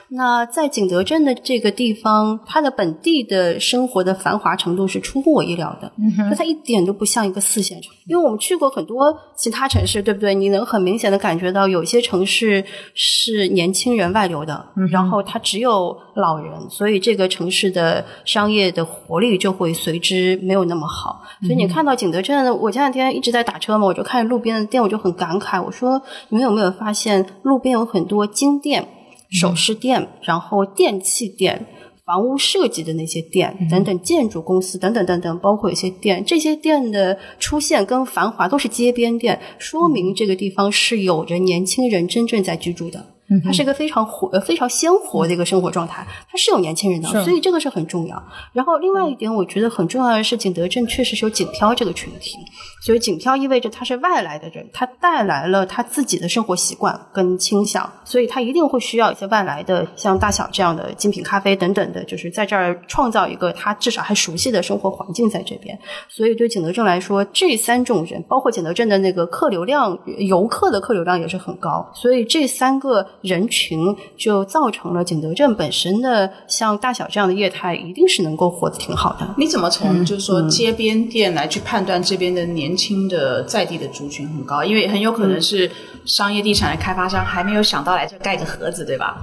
那在景德镇的这个地方，它的本地的生活的繁华程度是出乎我意料的，就它一点都不像一个四线城，因为我们去过很多其他城市，对不对？你能很明显的感觉到，有些城市是年轻人外流的，然后它只有老人，所以这个城市的商业的活力就会随之没有那么好。所以你看到景德镇，我前两天一直在打车嘛，我就看路边的店，我就很感慨，我说你们有没有发现路边有很多金店？首饰店，然后电器店、房屋设计的那些店等等，建筑公司等等等等，包括有些店，这些店的出现跟繁华都是街边店，说明这个地方是有着年轻人真正在居住的。它是一个非常活、呃非常鲜活的一个生活状态，它是有年轻人的，所以这个是很重要。然后另外一点，我觉得很重要的是，景德镇确实是有景漂这个群体，所以景漂意味着他是外来的人，他带来了他自己的生活习惯跟倾向，所以他一定会需要一些外来的，像大小这样的精品咖啡等等的，就是在这儿创造一个他至少还熟悉的生活环境在这边。所以对景德镇来说，这三种人，包括景德镇的那个客流量，游客的客流量也是很高，所以这三个人群就造成了景德镇本身的像大小这样的业态，一定是能够活得挺好的。你怎么从就是说街边店来去判断这边的年轻的在地的族群很高？因为很有可能是商业地产的开发商还没有想到来这盖个盒子，对吧？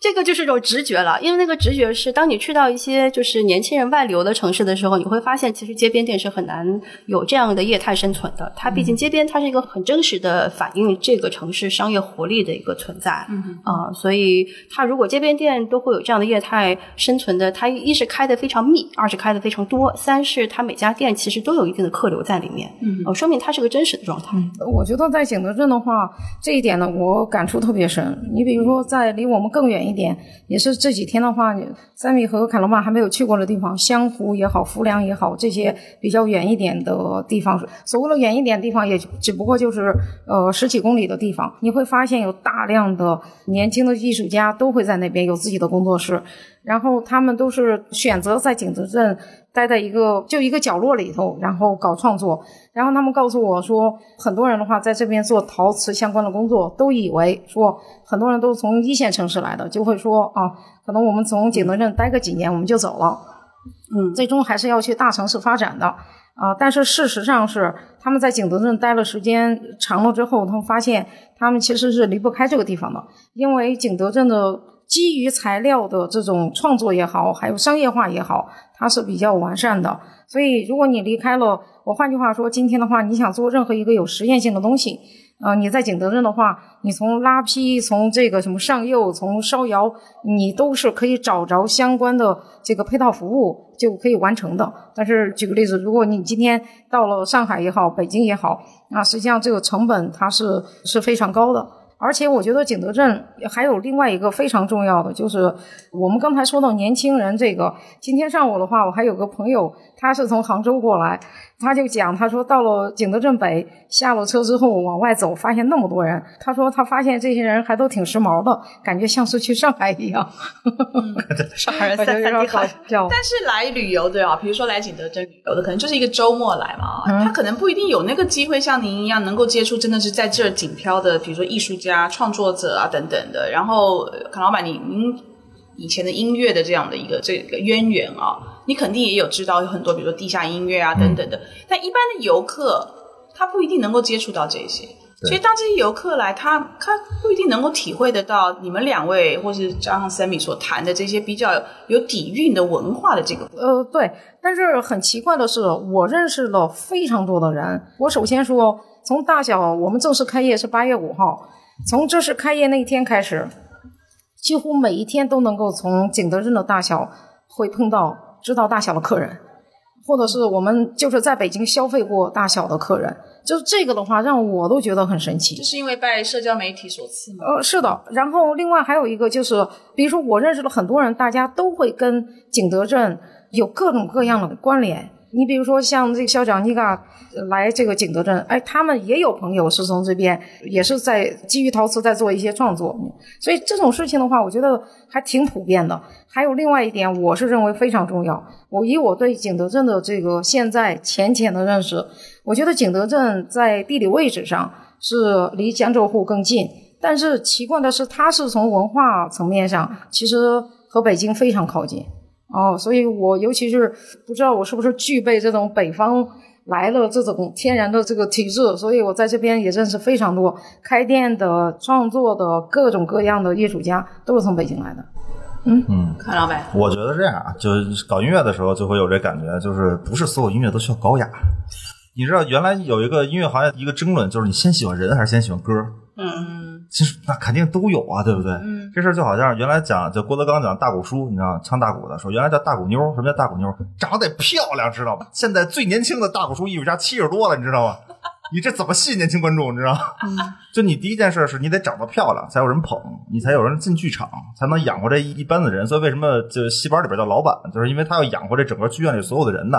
这个就是一种直觉了，因为那个直觉是，当你去到一些就是年轻人外流的城市的时候，你会发现，其实街边店是很难有这样的业态生存的。它毕竟街边它是一个很真实的反映这个城市商业活力的一个存在，啊、所以它如果街边店都会有这样的业态生存的，它一是开的非常密，二是开的非常多，三是它每家店其实都有一定的客流在里面，嗯、说明它是个真实的状态。我觉得在景德镇的话，这一点呢，我感触特别深。你比如说，在离我们更远远一点，也是这几天的话，三米和凯罗曼还没有去过的地方，湘湖也好，浮梁也好，这些比较远一点的地方，所谓的远一点的地方，也只不过就是呃十几公里的地方，你会发现有大量的年轻的艺术家都会在那边有自己的工作室，然后他们都是选择在景德镇待在一个就一个角落里头，然后搞创作。然后他们告诉我说，很多人的话在这边做陶瓷相关的工作，都以为说很多人都是从一线城市来的，就会说啊，可能我们从景德镇待个几年我们就走了，嗯，最终还是要去大城市发展的。啊、但是事实上是他们在景德镇待了时间长了之后，他们发现他们其实是离不开这个地方的，因为景德镇的基于材料的这种创作也好，还有商业化也好，它是比较完善的。所以，如果你离开了，我换句话说，今天的话，你想做任何一个有实验性的东西，呃，你在景德镇的话，你从拉坯，从这个什么上釉，从烧窑，你都是可以找着相关的这个配套服务就可以完成的。但是，举个例子，如果你今天到了上海也好，北京也好，那实际上这个成本它是是非常高的。而且我觉得景德镇还有另外一个非常重要的，就是我们刚才说到年轻人这个。今天上午的话，我还有个朋友，他是从杭州过来。他就讲，他说到了景德镇北，下了车之后往外走，发现那么多人。他说他发现这些人还都挺时髦的，感觉像是去上海一样。上海人三三好笑。但是来旅游的啊，比如说来景德镇旅游的，可能就是一个周末来嘛，他可能不一定有那个机会像您一样能够接触真的是在这儿景漂的，比如说艺术家、创作者啊等等的。然后，康老板，您您以前的音乐的这样的一个这个渊源啊。你肯定也有知道有很多，比如说地下音乐啊等等的，但一般的游客他不一定能够接触到这些，所以当这些游客来，他他不一定能够体会得到你们两位或是加上 Sammy 所谈的这些比较有底蕴的文化的这个。呃，对，但是很奇怪的是，我认识了非常多的人。我首先说，从大小，我们正式开业是八月五号，从正式开业那一天开始，几乎每一天都能够从景德镇的大小会碰到。知道大小的客人，或者是我们就是在北京消费过大小的客人，就是这个的话，让我都觉得很神奇。这是因为拜社交媒体所赐吗？呃，是的。然后另外还有一个就是，比如说我认识了很多人，大家都会跟景德镇有各种各样的关联。你比如说像这个校长，你嘎来这个景德镇，哎，他们也有朋友是从这边，也是在基于陶瓷在做一些创作，所以这种事情的话，我觉得还挺普遍的。还有另外一点，我是认为非常重要。我以我对景德镇的这个现在浅浅的认识，我觉得景德镇在地理位置上是离江浙沪更近，但是奇怪的是，它是从文化层面上其实和北京非常靠近。哦，所以我尤其是不知道我是不是具备这种北方来了这种天然的这个体质，所以我在这边也认识非常多开店的、创作的各种各样的艺术家，都是从北京来的。嗯嗯，看老板，我觉得这样啊，就是搞音乐的时候就会有这感觉，就是不是所有音乐都需要高雅。你知道原来有一个音乐行业一个争论，就是你先喜欢人还是先喜欢歌？嗯。其实那肯定都有啊，对不对？嗯，这事儿就好像原来讲，就郭德纲讲大鼓书，你知道唱大鼓的说原来叫大鼓妞，什么叫大鼓妞？长得得漂亮，知道吧？现在最年轻的大鼓书艺术家七十多了，你知道吗？你这怎么吸引年轻观众？你知道吗？就你第一件事是你得长得漂亮，才有人捧，你才有人进剧场，才能养活这一班子人。所以为什么就戏班里边叫老板，就是因为他要养活这整个剧院里所有的人呢？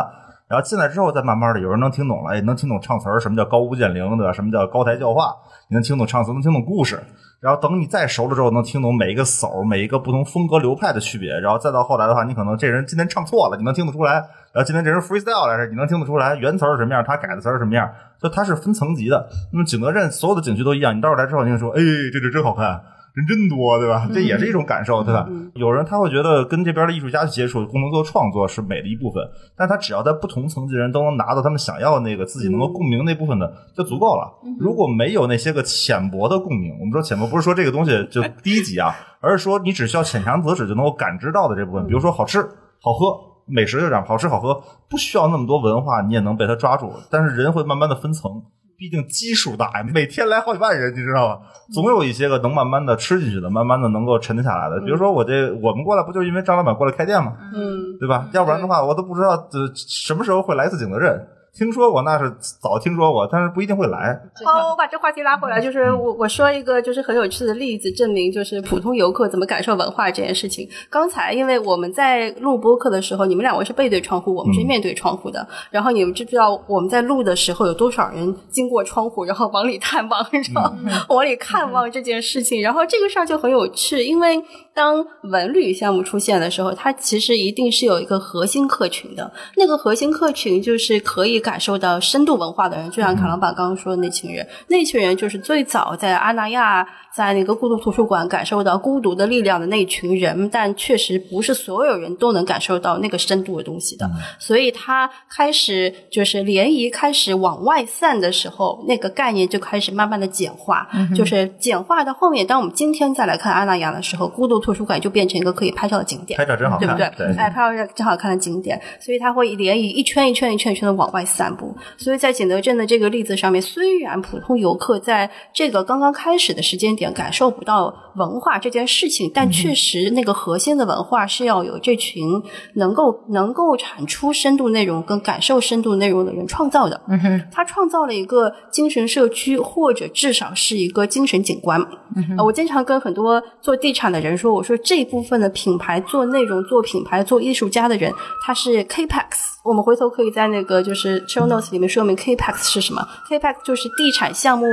然后进来之后，再慢慢的有人能听懂了，也能听懂唱词儿，什么叫高屋建瓴，对吧？什么叫高台教化？你能听懂唱词，能听懂故事。然后等你再熟了之后，能听懂每一个手，每一个不同风格流派的区别。然后再到后来的话，你可能这人今天唱错了，你能听得出来。然后今天这人 freestyle 来着，你能听得出来原词是什么样，他改的词是什么样。所以它是分层级的。那么景德镇所有的景区都一样，你到这来之后，你就说，哎，这这真好看。人真多，对吧？这也是一种感受，对吧？有人他会觉得跟这边的艺术家去接触，共同做创作是美的一部分，但他只要在不同层级的人都能拿到他们想要的那个自己能够共鸣那部分的就足够了。如果没有那些个浅薄的共鸣，我们说浅薄不是说这个东西就低级啊，而是说你只需要浅尝辄止就能够感知到的这部分，比如说好吃、好喝，美食就这样，好吃好喝，不需要那么多文化，你也能被他抓住。但是人会慢慢的分层。毕竟基数大呀，每天来好几万人，你知道吗？总有一些个能慢慢的吃进去的，慢慢的能够沉得下来的。比如说我这，我们过来不就是因为张老板过来开店吗？嗯，对吧？要不然的话，我都不知道这什么时候会来一次景德镇。听说过那是早听说过，但是不一定会来。好，我把这话题拉回来，就是我我说一个就是很有趣的例子，证明就是普通游客怎么感受文化这件事情。刚才因为我们在录播客的时候，你们两位是背对窗户，我们是面对窗户的。然后你们知不知道我们在录的时候有多少人经过窗户，然后往里探望，知道往里看望这件事情。然后这个事儿就很有趣，因为。当文旅项目出现的时候，它其实一定是有一个核心客群的。那个核心客群就是可以感受到深度文化的人，就像卡老板刚刚说的那群人，那群人就是最早在阿那亚在那个孤独图书馆感受到孤独的力量的那群人，但确实不是所有人都能感受到那个深度的东西的，所以他开始就是涟漪开始往外散的时候，那个概念就开始慢慢的简化，就是简化到后面，当我们今天再来看阿那亚的时候，孤独图书馆就变成一个可以拍照的景点拍。照真好看，对不对？哎，拍照真好看的景点，所以它会连以一圈一圈一圈一圈的往外散布。所以在景德镇的这个例子上面，虽然普通游客在这个刚刚开始的时间点感受不到文化这件事情，但确实那个核心的文化是要有这群能够能够产出深度内容跟感受深度内容的人创造的。嗯哼，他创造了一个精神社区，或者至少是一个精神景观。嗯哼我经常跟很多做地产的人说，我说这部分的品牌做内容、做品牌、做艺术家的人，他是 Capex。我们回头可以在那个就是 show notes 里面说明 Capex 是什么。Capex 就是地产项目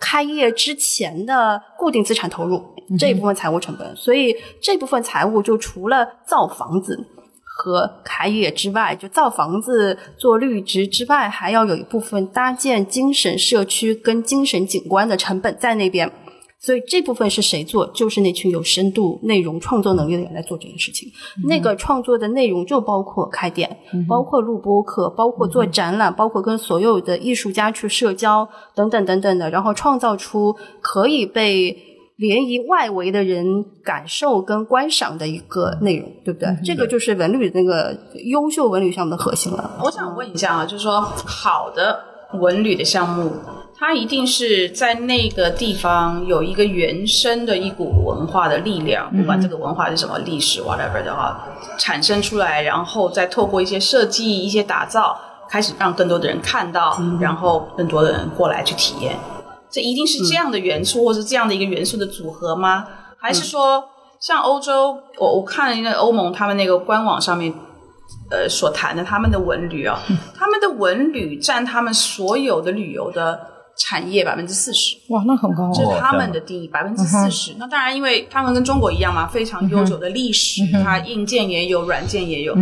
开业之前的固定资产投入这一部分财务成本，所以这部分财务就除了造房子。和开业之外，就造房子、做绿植之外，还要有一部分搭建精神社区跟精神景观的成本在那边。所以这部分是谁做？就是那群有深度内容创作能力的人来做这件事情。那个创作的内容就包括开店，包括录播课，包括做展览，包括跟所有的艺术家去社交等等等等的，然后创造出可以被联谊外围的人感受跟观赏的一个内容，对不对？这个就是文旅那个优秀文旅项目的核心了。我想问一下啊，就是说好的文旅的项目，它一定是在那个地方有一个原生的一股文化的力量，不管这个文化是什么历史 whatever 的话，产生出来，然后再透过一些设计、一些打造，开始让更多的人看到，然后更多的人过来去体验。这一定是这样的元素，或是这样的一个元素的组合吗？还是说，像欧洲，我我看了那个欧盟他们那个官网上面，呃，所谈的他们的文旅啊，他们的文旅占他们所有的旅游的产业百分之四十，哇，那很高哦。这是他们的定义，百分之四十。那当然，因为他们跟中国一样嘛，非常悠久的历史，它硬件也有，软件也有，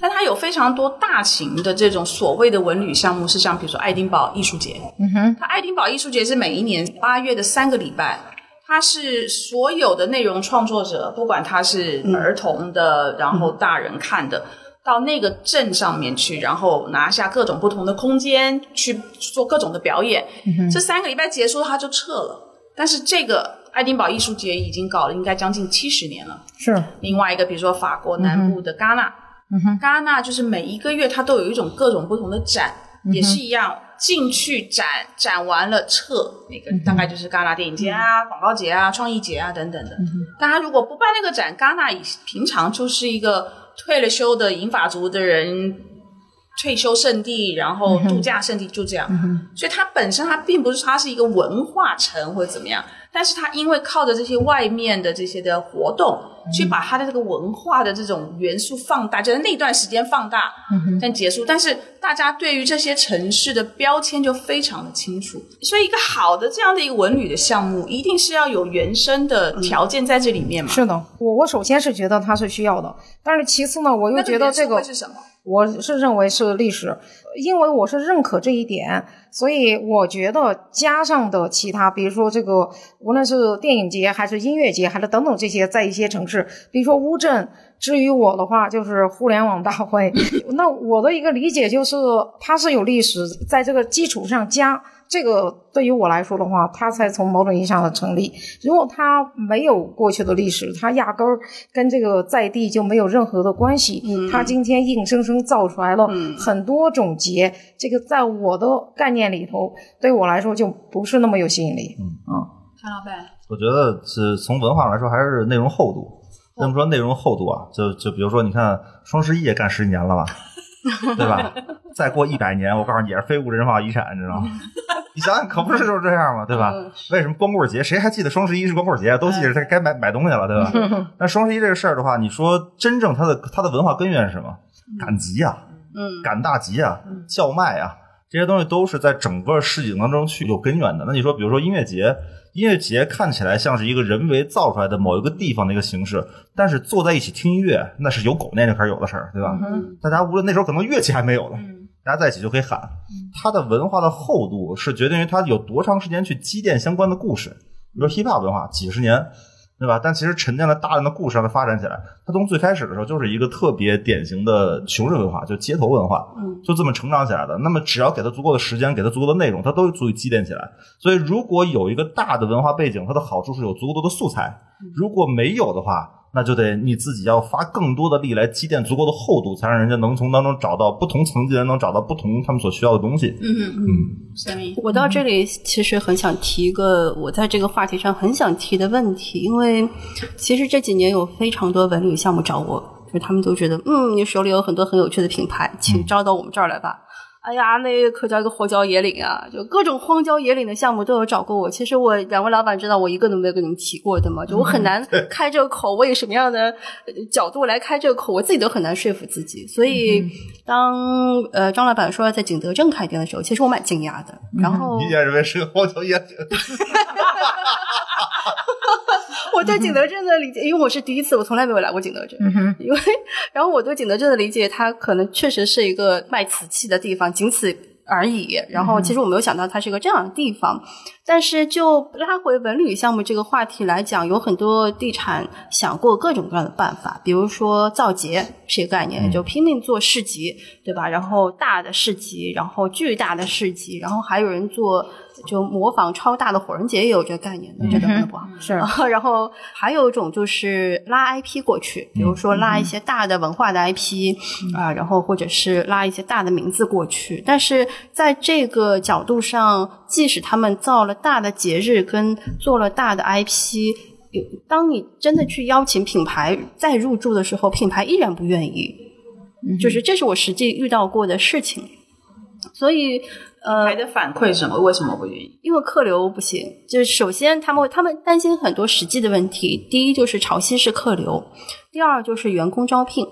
但它有非常多大型的这种所谓的文旅项目，是像比如说爱丁堡艺术节，嗯哼，它爱丁堡艺术节是每一年八月的三个礼拜，它是所有的内容创作者，不管他是儿童的，然后大人看的，到那个镇上面去，然后拿下各种不同的空间去做各种的表演。这三个礼拜结束，他就撤了。但是这个爱丁堡艺术节已经搞了应该将近七十年了。是，另外一个，比如说法国南部的戛纳，嗯，戛纳就是每一个月它都有一种各种不同的展，也是一样，进去展展完了撤，那个大概就是戛纳电影节啊、广告节啊、创意节啊等等的。大家如果不办那个展，戛纳以平常就是一个退了休的银发族的人。退休圣地，然后度假圣地，就这样。所以它本身它并不是它是一个文化城或者怎么样，但是它因为靠着这些外面的这些的活动，去把它的这个文化的这种元素放大，就在那段时间放大，但结束。但是大家对于这些城市的标签就非常的清楚，所以一个好的这样的一个文旅的项目，一定是要有原生的条件在这里面嘛。是的，我我首先是觉得它是需要的，但是其次呢，我又觉得这个是什么？我是认为是历史，因为我是认可这一点，所以我觉得加上的其他，比如说这个，无论是电影节还是音乐节，还是等等这些，在一些城市，比如说乌镇。至于我的话，就是互联网大会。那我的一个理解就是，它是有历史，在这个基础上加这个，对于我来说的话，它才从某种意义上的成立。如果它没有过去的历史，它压根儿跟这个在地就没有任何的关系。它今天硬生生造出来了很多种节，这个在我的概念里头，对我来说就不是那么有吸引力。嗯潘老板，我觉得是从文化来说，还是内容厚度。为什么说内容厚度啊？就就比如说，你看双十一也干十年了吧，对吧？再过一百年，我告诉你，也是非物质文化遗产，你知道吗？你想想，可不是就是这样吗？对吧？为什么光棍节？谁还记得双十一是光棍节？都记得他该买买东西了，对吧？但双十一这个事儿的话，你说真正它的它的文化根源是什么？赶集呀，嗯赶大集啊，叫卖啊，这些东西都是在整个市井当中去有根源的。那你说，比如说音乐节，音乐节看起来像是一个人为造出来的某一个地方的一个形式，但是坐在一起听音乐，那是有狗那就开始有的事儿，对吧？大家无论那时候可能乐器还没有呢，大家在一起就可以喊。它的文化的厚度是决定于它有多长时间去积淀相关的故事。比如说 hiphop 文化几十年，对吧？但其实沉淀了大量的故事让它发展起来。它从最开始的时候就是一个特别典型的穷人文化，就街头文化，嗯，就这么成长起来的。那么只要给它足够的时间，给它足够的内容，它都足以积淀起来。所以如果有一个大的文化背景，它的好处是有足够多的素材；如果没有的话，那就得你自己要发更多的力来积淀足够的厚度，才让人家能从当中找到不同层级的人能找到不同他们所需要的东西。嗯嗯嗯，我到这里其实很想提一个我在这个话题上很想提的问题，因为其实这几年有非常多文旅项目找我，就是他们都觉得，嗯，你手里有很多很有趣的品牌，请招到我们这儿来吧。哎呀，那可叫一个荒郊野岭啊！就各种荒郊野岭的项目都有找过我。其实我两位老板知道我一个都没有跟你们提过的嘛，就我很难开这个口。我以什么样的角度来开这个口，我自己都很难说服自己。所以当呃张老板说要在景德镇开店的时候，其实我蛮惊讶的。然后你也认为是个荒郊野岭？我对景德镇的理解，因为我是第一次，我从来没有来过景德镇。因为，然后我对景德镇的理解，它可能确实是一个卖瓷器的地方，仅此而已。然后，其实我没有想到它是一个这样的地方。但是，就拉回文旅项目这个话题来讲，有很多地产想过各种各样的办法，比如说造节是一个概念，就拼命做市集，对吧？然后大的市集，然后巨大的市集，然后还有人做。就模仿超大的火人节也有这个概念的，这个不好。是，然后还有一种就是拉 IP 过去，比如说拉一些大的文化的 IP 啊，然后或者是拉一些大的名字过去。但是在这个角度上，即使他们造了大的节日跟做了大的 IP，当你真的去邀请品牌再入驻的时候，品牌依然不愿意。就是这是我实际遇到过的事情，所以。呃，牌的反馈什么？为什么不愿意？因为客流不行。就是首先，他们他们担心很多实际的问题。第一就是潮汐式客流，第二就是员工招聘。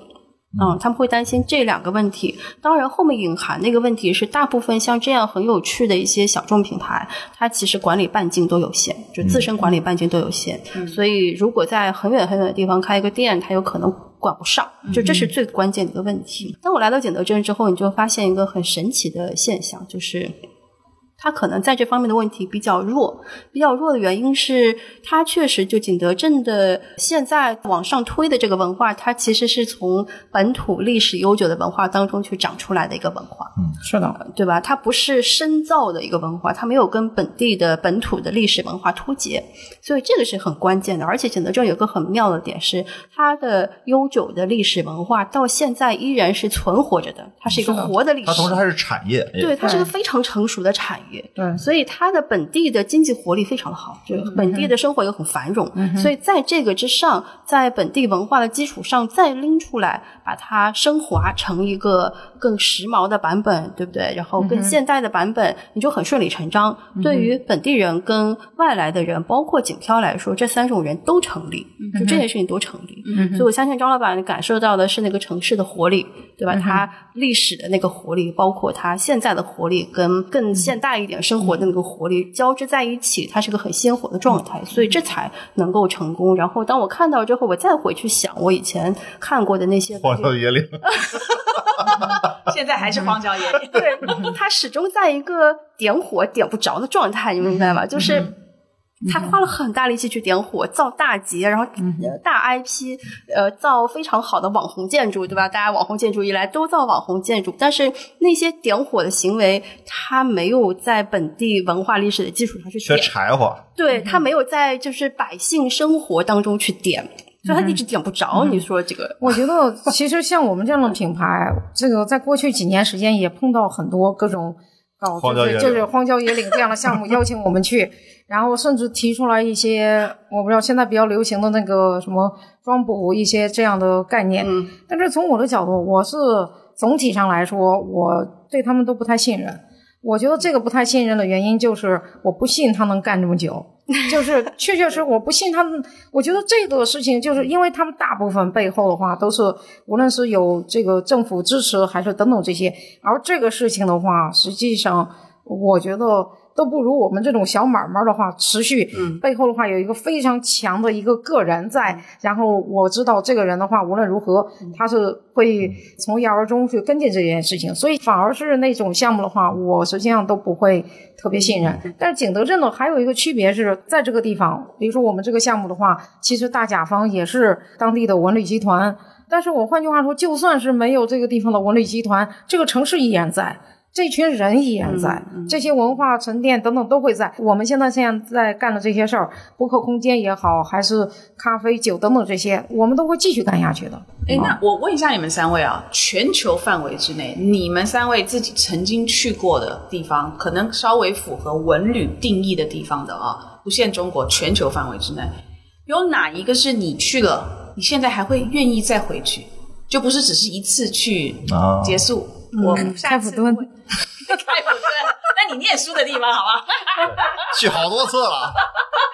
嗯，他们会担心这两个问题。当然，后面隐含那个问题是，大部分像这样很有趣的一些小众品牌，它其实管理半径都有限，就自身管理半径都有限。所以，如果在很远很远的地方开一个店，它有可能管不上。就这是最关键的一个问题。当我来到景德镇之后，你就发现一个很神奇的现象，就是。他可能在这方面的问题比较弱，比较弱的原因是，他确实就景德镇的现在往上推的这个文化，它其实是从本土历史悠久的文化当中去长出来的一个文化。嗯，是的，对吧？它不是深造的一个文化，它没有跟本地的本土的历史文化脱节，所以这个是很关键的。而且景德镇有个很妙的点是，它的悠久的历史文化到现在依然是存活着的，它是一个活的历史。它同时还是产业，对，它是个非常成熟的产业。对，所以它的本地的经济活力非常的好，就本地的生活又很繁荣，所以在这个之上，在本地文化的基础上再拎出来，把它升华成一个更时髦的版本，对不对？然后更现代的版本，你就很顺理成章。对于本地人跟外来的人，包括景漂来说，这三种人都成立，就这件事情都成立。所以我相信张老板感受到的是那个城市的活力，对吧？它历史的那个活力，包括它现在的活力，跟更现代。一点生活的那个活力交织在一起，它是个很鲜活的状态，所以这才能够成功。然后当我看到之后，我再回去想我以前看过的那些荒郊野岭，现在还是荒郊野岭。对，它始终在一个点火点不着的状态，你明白吗？就是。他花了很大力气去点火造大节，然后大 IP，呃，造非常好的网红建筑，对吧？大家网红建筑一来都造网红建筑，但是那些点火的行为，他没有在本地文化历史的基础上去缺柴火，对他没有在就是百姓生活当中去点，所以他一直点不着。你说这个？我觉得其实像我们这样的品牌，这个在过去几年时间也碰到很多各种搞就是就是荒郊野岭这样的项目 邀请我们去。然后甚至提出来一些我不知道现在比较流行的那个什么装补一些这样的概念，但是从我的角度，我是总体上来说，我对他们都不太信任。我觉得这个不太信任的原因就是我不信他能干这么久，就是确确实我不信他们。我觉得这个事情就是因为他们大部分背后的话都是无论是有这个政府支持还是等等这些，而这个事情的话，实际上我觉得。都不如我们这种小买卖的话持续。嗯背后的话有一个非常强的一个个人在，然后我知道这个人的话无论如何他是会从一而终去跟进这件事情，所以反而是那种项目的话，我实际上都不会特别信任。但是景德镇呢，还有一个区别是在这个地方，比如说我们这个项目的话，其实大甲方也是当地的文旅集团。但是我换句话说，就算是没有这个地方的文旅集团，这个城市依然在。这群人依然在，这些文化沉淀等等都会在。我们现在现在干的这些事儿，博客空间也好，还是咖啡酒等等这些，我们都会继续干下去的。哎，那我问一下你们三位啊，全球范围之内，你们三位自己曾经去过的地方，可能稍微符合文旅定义的地方的啊，不限中国，全球范围之内，有哪一个是你去了，你现在还会愿意再回去？就不是只是一次去啊结束。我下次开普敦会开普敦，那你念书的地方好吗？去好多次了，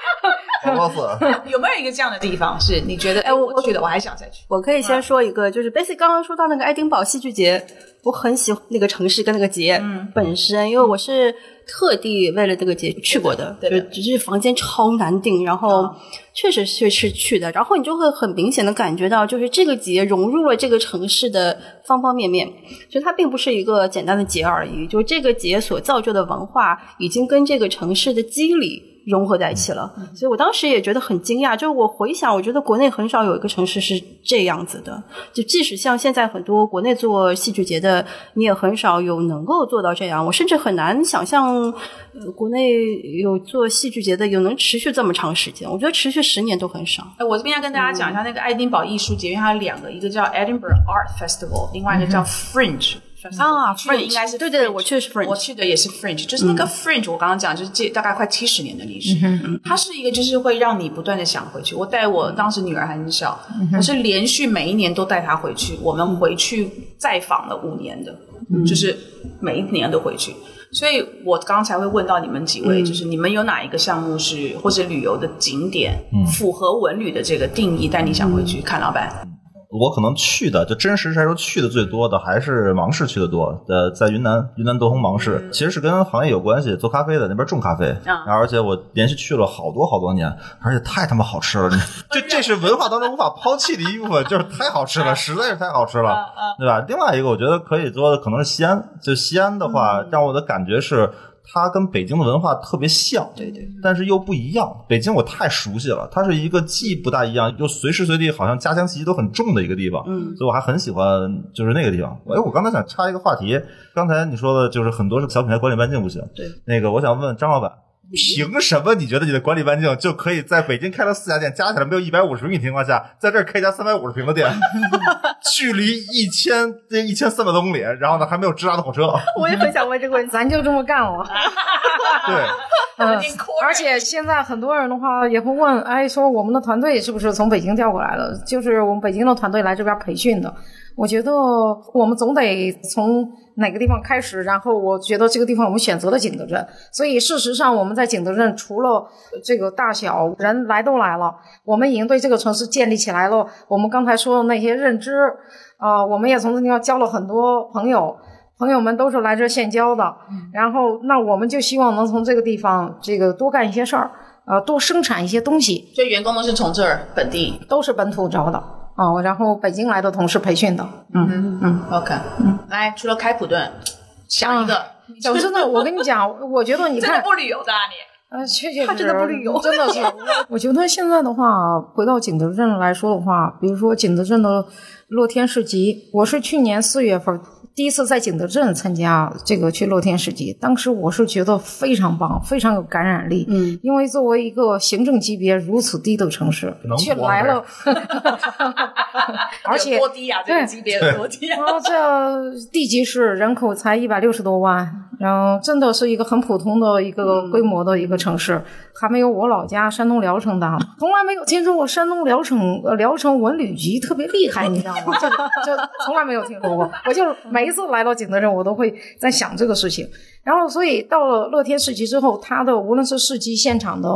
好多次。有没有一个这样的地方是你觉得哎，我我去的，我还想再去？我可以先说一个，就是 Basic 刚刚说到那个爱丁堡戏剧节，我很喜欢那个城市跟那个节本身，因为我是特地为了这个节去过的，对的就只是房间超难订，然后确实是是去的，然后你就会很明显的感觉到，就是这个节融入了这个城市的方方面面，就它并不是一个简单的节而已，就这个节所造就的文化已经跟这个城市的肌理。融合在一起了，所以我当时也觉得很惊讶。就是我回想，我觉得国内很少有一个城市是这样子的。就即使像现在很多国内做戏剧节的，你也很少有能够做到这样。我甚至很难想象，呃，国内有做戏剧节的有能持续这么长时间。我觉得持续十年都很少。哎，我这边要跟大家讲一下那个爱丁堡艺术节，因为它有两个，一个叫 Edinburgh Art Festival，另外一个叫 Fringe。啊你去的 Fringe 应该是对对我去的是 Fringe 我去的也是 French，就是那个 French，我刚刚讲就是这大概快七十年的历史，它是一个就是会让你不断的想回去。我带我当时女儿还很小，我是连续每一年都带她回去，我们回去再访了五年的，就是每一年都回去。所以我刚才会问到你们几位，就是你们有哪一个项目是或者旅游的景点符合文旅的这个定义，但你想回去看老板？我可能去的就真实来说去的最多的还是芒市去的多，呃，在云南云南德宏芒市，其实是跟行业有关系，做咖啡的那边种咖啡，然后而且我连续去了好多好多年，而且太他妈好吃了，这这是文化当中无法抛弃的一部分，就是太好吃了，实在是太好吃了，对吧？另外一个我觉得可以做的可能是西安，就西安的话，让我的感觉是。它跟北京的文化特别像，对对，但是又不一样。北京我太熟悉了，它是一个既不大一样，又随时随地好像家乡气息都很重的一个地方。嗯，所以我还很喜欢就是那个地方。哎，我刚才想插一个话题，刚才你说的就是很多是小品牌管理半径不行。对，那个我想问张老板。凭什么你觉得你的管理半径就可以在北京开了四家店，加起来没有一百五十平米情况下，在这儿开一家三百五十平的店，距离一千这一千三百多公里，然后呢还没有直达的火车？我也很想问这个问题。咱就这么干了。对，而且现在很多人的话也会问，哎，说我们的团队是不是从北京调过来的？就是我们北京的团队来这边培训的。我觉得我们总得从哪个地方开始，然后我觉得这个地方我们选择了景德镇，所以事实上我们在景德镇除了这个大小人来都来了，我们已经对这个城市建立起来了我们刚才说的那些认知，呃，我们也从这地方交了很多朋友。朋友们都是来这现交的，然后那我们就希望能从这个地方这个多干一些事儿，呃，多生产一些东西，所以员工都是从这儿本地。都是本土招的啊、然后北京来的同事培训的，嗯嗯，OK，嗯来，除了开普敦，下一个，我真的，我跟你讲，我觉得你看，真的不旅游的啊你？呃，确确实他真的不旅游真的是。我觉得现在的话，回到景德镇来说的话，比如说景德镇的乐天市集，我是去年四月份第一次在景德镇参加这个去乐天市集，当时我是觉得非常棒，非常有感染力。嗯，因为作为一个行政级别如此低的城市能，却来了，而且 有多低啊？这个级别多低啊？然后这地级市人口才一百六十多万，然后真的是一个很普通的一个规模的一个城市，还没有我老家山东聊城大，从来没有听说过山东聊城呃聊城文旅局特别厉害，你知道吗？就就从来没有听说过。我就每次来到景德镇，我都会在想这个事情。然后，所以到了乐天市集之后，它的无论是市集现场的，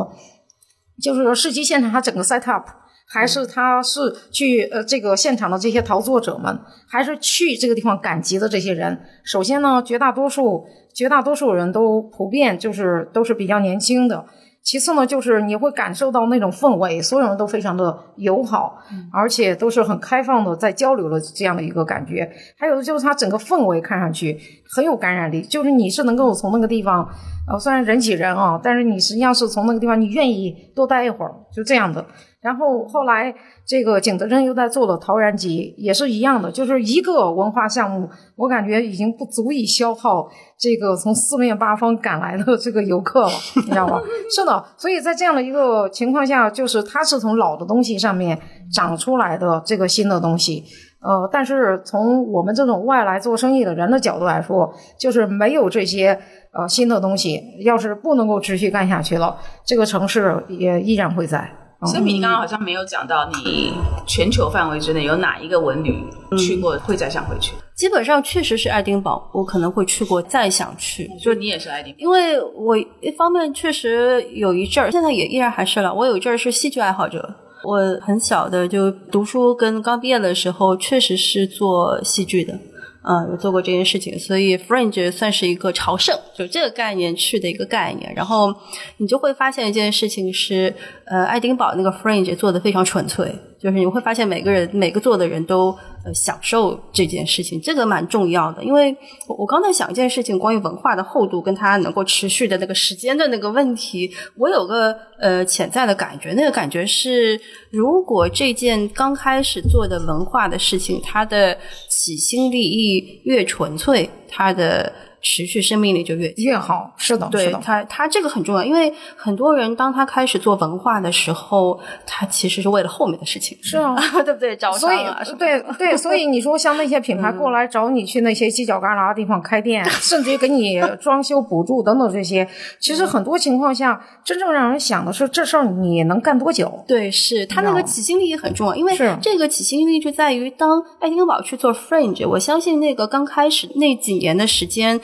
就是市集现场它整个 set up。还是他是去呃这个现场的这些陶作者们，还是去这个地方赶集的这些人？首先呢，绝大多数绝大多数人都普遍就是都是比较年轻的。其次呢，就是你会感受到那种氛围，所有人都非常的友好，而且都是很开放的，在交流的这样的一个感觉。还有就是它整个氛围看上去很有感染力，就是你是能够从那个地方，呃，虽然人挤人啊，但是你实际上是从那个地方，你愿意多待一会儿，就这样的。然后后来这个景德镇又在做了陶然集，也是一样的，就是一个文化项目，我感觉已经不足以消耗这个从四面八方赶来的这个游客了，你知道吧？是的，所以在这样的一个情况下，就是它是从老的东西上面长出来的这个新的东西，呃，但是从我们这种外来做生意的人的角度来说，就是没有这些呃新的东西，要是不能够持续干下去了，这个城市也依然会在。森米，你刚刚好像没有讲到你全球范围之内有哪一个文旅去过会再想回去？基本上确实是爱丁堡，我可能会去过，再想去。就你也是爱丁堡，因为我一方面确实有一阵儿，现在也依然还是了。我有一阵儿是戏剧爱好者，我很小的就读书跟刚毕业的时候，确实是做戏剧的。嗯，有做过这件事情，所以 Fringe 算是一个朝圣，就这个概念去的一个概念。然后你就会发现一件事情是，呃，爱丁堡那个 Fringe 做的非常纯粹。就是你会发现每个人每个做的人都呃享受这件事情，这个蛮重要的。因为我我刚才想一件事情，关于文化的厚度跟它能够持续的那个时间的那个问题，我有个呃潜在的感觉，那个感觉是，如果这件刚开始做的文化的事情，它的起心立意越纯粹，它的。持续生命力就越越好，是的，对他，他这个很重要，因为很多人当他开始做文化的时候，他其实是为了后面的事情，是啊，对不对？招商啊，对对，所以你说像那些品牌过来找你去那些犄角旮旯的地方开店，甚至于给你装修补助等等这些，其实很多情况下，真正让人想的是这事儿你能干多久？对，是他那个起心力也很重要，因为这个起心力就在于当爱丁堡去做 Fringe，我相信那个刚开始那几年的时间。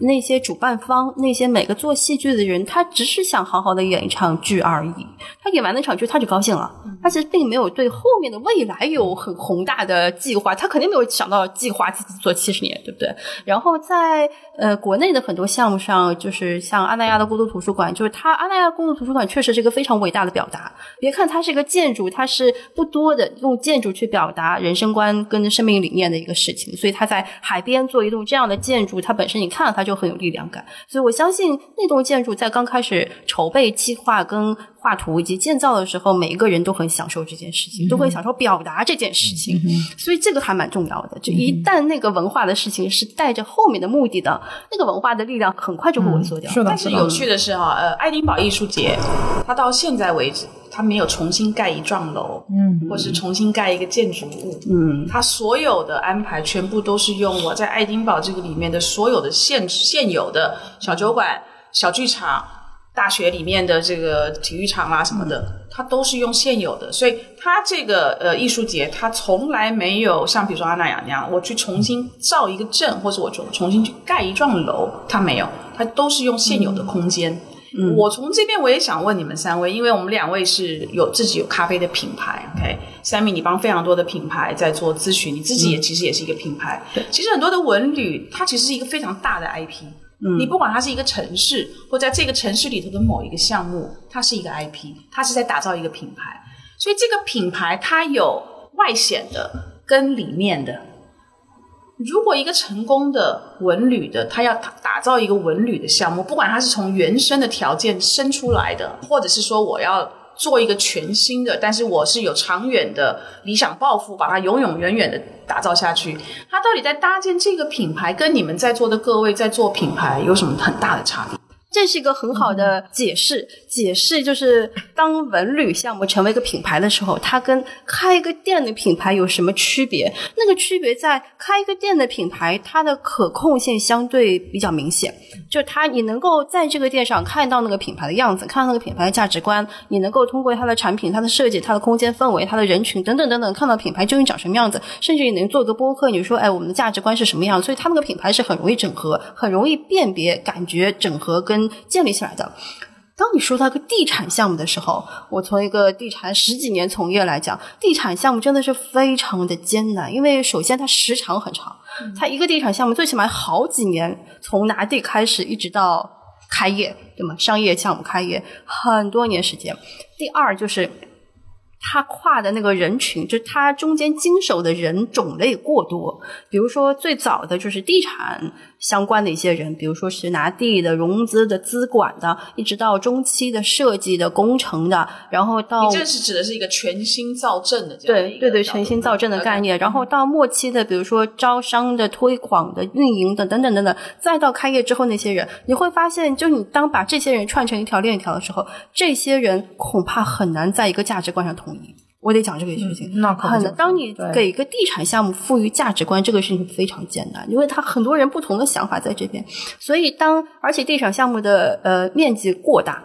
那些主办方，那些每个做戏剧的人，他只是想好好的演一场剧而已。他演完那场剧，他就高兴了。他其实并没有对后面的未来有很宏大的计划，他肯定没有想到计划自己做七十年，对不对？然后在呃国内的很多项目上，就是像阿那亚的孤独图书馆，就是他阿那亚孤独图书馆确实是一个非常伟大的表达。别看它是一个建筑，它是不多的用建筑去表达人生观跟生命理念的一个事情，所以他在海边做一栋这样的建筑，它本身你看了它就很有力量感。所以我相信那栋建筑在刚开始筹备计划跟。画图以及建造的时候，每一个人都很享受这件事情，都会享受表达这件事情，所以这个还蛮重要的。就一旦那个文化的事情是带着后面的目的的，那个文化的力量很快就会萎缩掉。是的，但是有趣的是哈，呃，爱丁堡艺术节，它到现在为止，它没有重新盖一幢楼，嗯，或是重新盖一个建筑物，嗯，它所有的安排全部都是用我在爱丁堡这个里面的所有的现现有的小酒馆、小剧场。大学里面的这个体育场啊什么的，它都是用现有的，所以它这个呃艺术节，它从来没有像比如说阿那亚那样，我去重新造一个镇，或者我重重新去盖一幢楼，它没有，它都是用现有的空间。我从这边我也想问你们三位，因为我们两位是有自己有咖啡的品牌，OK，三米你帮非常多的品牌在做咨询，你自己也其实也是一个品牌。对，其实很多的文旅，它其实是一个非常大的 IP。你不管它是一个城市，或在这个城市里头的某一个项目，它是一个 IP，它是在打造一个品牌。所以这个品牌它有外显的跟里面的。如果一个成功的文旅的，他要打造一个文旅的项目，不管它是从原生的条件生出来的，或者是说我要。做一个全新的，但是我是有长远的理想抱负，把它永永远远的打造下去。它到底在搭建这个品牌，跟你们在座的各位在做品牌有什么很大的差别？这是一个很好的解释。解释就是，当文旅项目成为一个品牌的时候，它跟开一个店的品牌有什么区别？那个区别在开一个店的品牌，它的可控性相对比较明显。就它，你能够在这个店上看到那个品牌的样子，看到那个品牌的价值观，你能够通过它的产品、它的设计、它的空间氛围、它的人群等等等等，看到品牌究竟长什么样子。甚至你能做个播客，你说，哎，我们的价值观是什么样？所以它那个品牌是很容易整合、很容易辨别、感觉整合跟建立起来的。当你说到一个地产项目的时候，我从一个地产十几年从业来讲，地产项目真的是非常的艰难，因为首先它时长很长，它一个地产项目最起码好几年，从拿地开始一直到开业，对吗？商业项目开业很多年时间。第二就是。它跨的那个人群，就是它中间经手的人种类过多。比如说，最早的就是地产相关的一些人，比如说是拿地的、融资的、资管的，一直到中期的设计的、工程的，然后到你这是指的是一个全新造镇的这样的对对对，全新造镇的概念，然后到末期的，比如说招商的、推广的、运营的等等等等，再到开业之后那些人，你会发现，就你当把这些人串成一条链条的时候，这些人恐怕很难在一个价值观上统一。我得讲这个事情，那可能。就是当你给一个地产项目赋予价值观，这个事情非常艰难，因为他很多人不同的想法在这边，所以当而且地产项目的呃面积过大。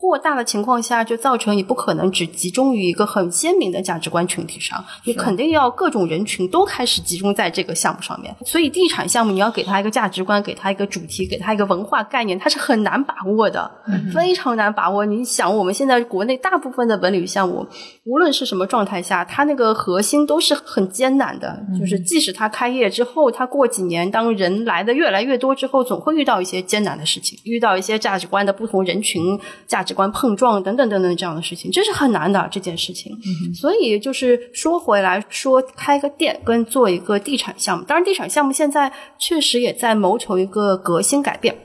过大的情况下，就造成你不可能只集中于一个很鲜明的价值观群体上，你肯定要各种人群都开始集中在这个项目上面。所以，地产项目你要给他一个价值观，给他一个主题，给他一个文化概念，它是很难把握的，非常难把握。你想，我们现在国内大部分的文旅项目，无论是什么状态下，它那个核心都是很艰难的。就是即使它开业之后，它过几年当人来的越来越多之后，总会遇到一些艰难的事情，遇到一些价值观的不同人群价值观碰撞等等等等这样的事情，这是很难的这件事情。所以就是说回来说，开个店跟做一个地产项目，当然地产项目现在确实也在谋求一个革新改变。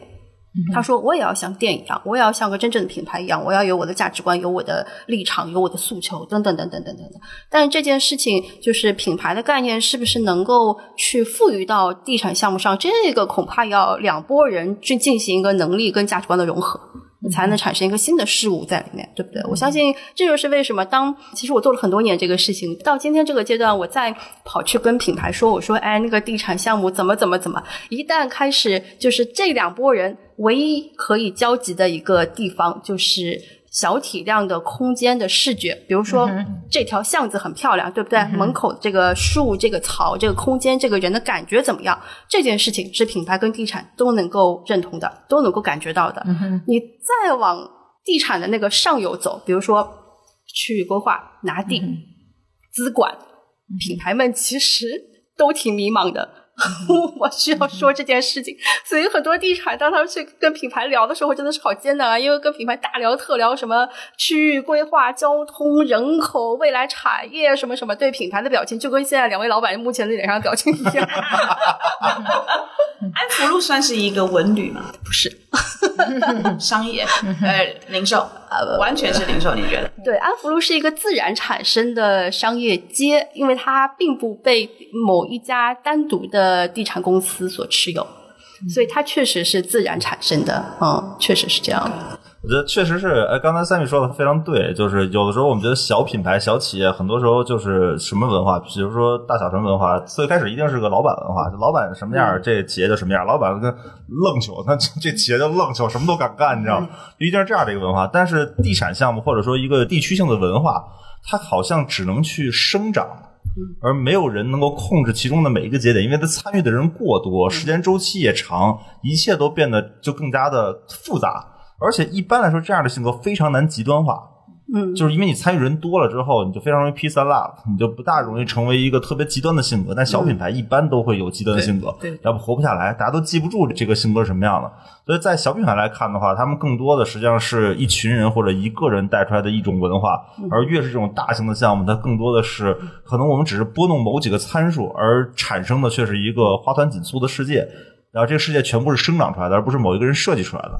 他说：“我也要像店一样，我也要像个真正的品牌一样，我要有我的价值观，有我的立场，有我的诉求，等等等等等等等。但是这件事情就是品牌的概念是不是能够去赋予到地产项目上？这个恐怕要两拨人去进行一个能力跟价值观的融合。”才能产生一个新的事物在里面，对不对？我相信这就是为什么当其实我做了很多年这个事情，到今天这个阶段，我再跑去跟品牌说，我说，哎，那个地产项目怎么怎么怎么，一旦开始就是这两拨人唯一可以交集的一个地方，就是小体量的空间的视觉，比如说、这条巷子很漂亮，对不对？门口这个树、这个草、这个空间、这个人的感觉怎么样？这件事情是品牌跟地产都能够认同的，都能够感觉到的。你再往地产的那个上游走，比如说区域规划、拿地、资管，品牌们其实都挺迷茫的。我需要说这件事情，所以很多地产当他们去跟品牌聊的时候，真的是好艰难啊！因为跟品牌大聊特聊什么区域规划、交通、人口、未来产业什么什么，对品牌的表情就跟现在两位老板目前的脸上的表情一样。安福路算是一个文旅吗？不是，商业呃零售完全是零售，你觉得？对，安福路是一个自然产生的商业街，因为它并不被某一家单独的地产公司所持有，所以它确实是自然产生的。嗯，确实是这样的。我觉得确实是，哎，刚才三米说的非常对，就是有的时候我们觉得小品牌、小企业，很多时候就是什么文化，比如说大小城文化，最开始一定是个老板文化，老板什么样，这企业就什么样，老板跟 愣球，那这这企业就愣球，什么都敢干，你知道吗？就一定是这样的一个文化。但是地产项目或者说一个地区性的文化，它好像只能去生长。而没有人能够控制其中的每一个节点，因为他参与的人过多，时间周期也长，一切都变得就更加的复杂。而且一般来说，这样的性格非常难极端化。嗯，就是因为你参与人多了之后，你就非常容易 peace and love，你就不大容易成为一个特别极端的性格。但小品牌一般都会有极端的性格，对对要不活不下来，大家都记不住这个性格是什么样的。所以在小品牌来看的话，他们更多的实际上是一群人或者一个人带出来的一种文化，而越是这种大型的项目，它更多的是可能我们只是拨弄某几个参数，而产生的却是一个花团锦簇的世界。然后这个世界全部是生长出来的，而不是某一个人设计出来的。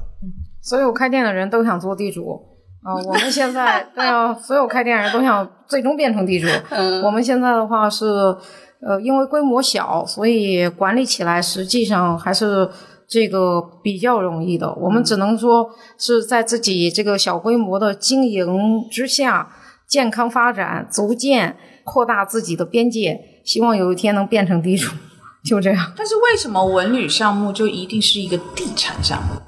所有开店的人都想做地主啊、我们现在对啊，所有开店人都想最终变成地主。嗯我们现在的话是，呃，因为规模小，所以管理起来实际上还是这个比较容易的。我们只能说是在自己这个小规模的经营之下，健康发展，逐渐扩大自己的边界，希望有一天能变成地主，就这样。但是为什么文旅项目就一定是一个地产项目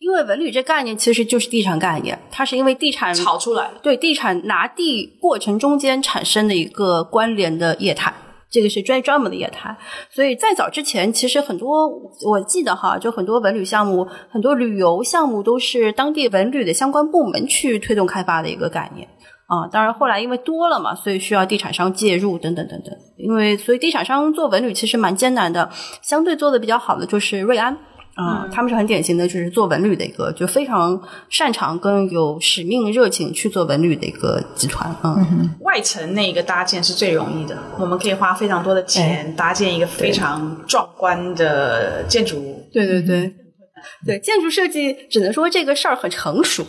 因为文旅这概念其实就是地产概念，它是因为地产炒出来的？对地产拿地过程中间产生的一个关联的业态。这个是专专门的业态。所以在早之前，其实很多我记得哈，就很多文旅项目、很多旅游项目都是当地文旅的相关部门去推动开发的一个概念。啊，当然后来因为多了嘛，所以需要地产商介入等等等等。因为所以地产商做文旅其实蛮艰难的，相对做的比较好的就是瑞安。啊、他们是很典型的，就是做文旅的一个，就非常擅长跟有使命热情去做文旅的一个集团。嗯，外层那个搭建是最容易的，我们可以花非常多的钱搭建一个非常壮观的建筑物。对对对，对建筑设计只能说这个事儿很成熟，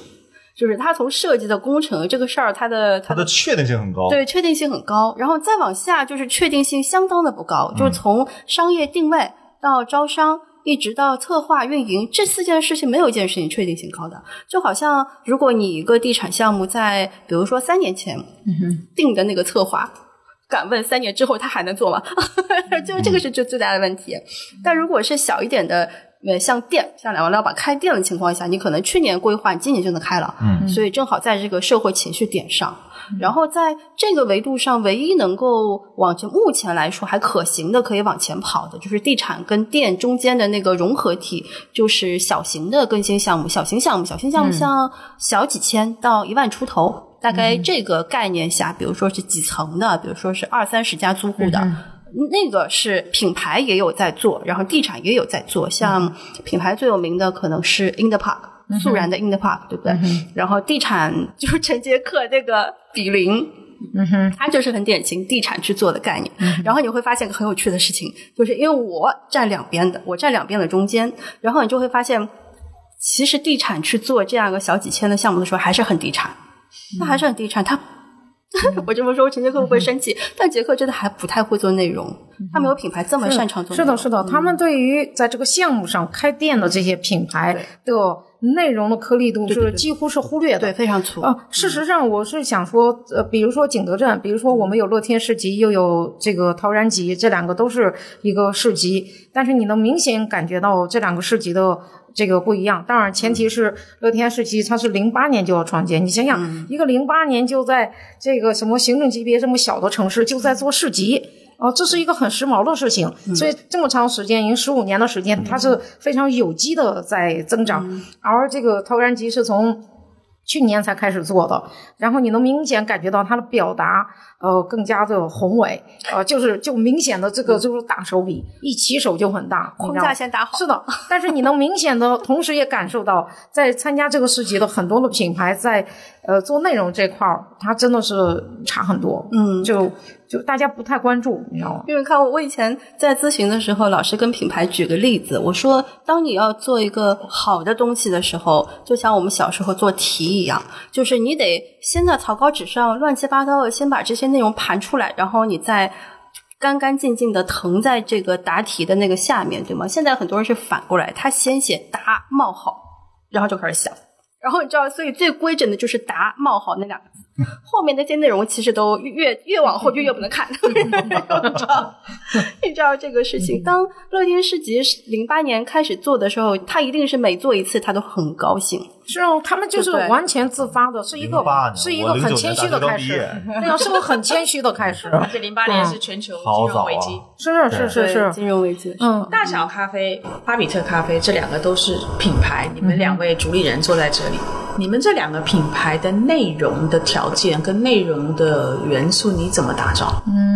就是它从设计的工程这个事儿，它的它它的确定性很高。对，确定性很高，然后再往下就是确定性相当的不高，就是从商业定位到招商，一直到策划运营这四件事情，没有一件事情确定性高的。就好像如果你一个地产项目在比如说三年前定的那个策划。敢问三年之后他还能做吗？就这个是最最大的问题。但如果是小一点的，呃，像店，像两万老板开店的情况下，你可能去年规划，你今年就能开了。嗯所以正好在这个社会情绪点上。然后在这个维度上，唯一能够往前目前来说还可行的，可以往前跑的，就是地产跟店中间的那个融合体，就是小型的更新项目。小型项目，小型项目像小几千到一万出头，大概这个概念下，比如说是几层的，比如说是二三十家租户的。那个是品牌也有在做，然后地产也有在做。像品牌最有名的可能是 In the Park，、素然的 In the Park，对不对？然后地产就是陈杰克那个比邻，嗯哼，它就是很典型地产去做的概念。然后你会发现个很有趣的事情，就是因为我站两边的，我站两边的中间，然后你就会发现，其实地产去做这样一个小几千的项目的时候，还是很地产，它还是很地产，它。我这么说，陈杰克会不会生气？但杰克真的还不太会做内容，他没有品牌这么擅长做内容。是的，是的，他们对于在这个项目上开店的这些品牌的内容的颗粒度是几乎是忽略的。对，非常粗。啊，事实上，我是想说，呃，比如说景德镇，比如说我们有乐天市集，又有这个陶然集，这两个都是一个市集，但是你能明显感觉到这两个市集的这个不一样。当然，前提是乐天市集它是零八年就要创建，你想想，一个零八年就在这个什么行政级别这么小的城市就在做市集。哦，这是一个很时髦的事情，所以这么长时间，已经十五年的时间，它是非常有机的在增长。而这个陶然集是从去年才开始做的，然后你能明显感觉到它的表达，呃，更加的宏伟，呃，就是就明显的这个就是大手笔，一起手就很大，框架先打好。是的，但是你能明显的，同时也感受到，在参加这个市集的很多的品牌在，呃做内容这块儿，它真的是差很多，嗯，就就大家不太关注，你知道吗？因为看我，我以前在咨询的时候，老师跟品牌举个例子，我说，当你要做一个好的东西的时候，就像我们小时候做题一样，就是你得先在草稿纸上乱七八糟的先把这些内容盘出来，然后你再干干净净的誊在这个答题的那个下面，对吗？现在很多人是反过来，他先写答冒号，然后就开始想。然后你知道，所以最规整的就是“答冒号”那两个字，后面那些内容其实都越越往后就越不能看。你知道，你知道这个事情。当乐天市集零八年开始做的时候，他一定是每做一次他都很高兴。是哦，他们就是完全自发的，是一个是一个很谦虚的开始对啊，是个很谦虚的开始，而且零八年是全球金融危机，是是是对是，金融危机。嗯，大小咖啡、巴比特咖啡这两个都是品牌，你们两位主理人坐在这里，你们这两个品牌的内容的条件跟内容的元素，你怎么打造？嗯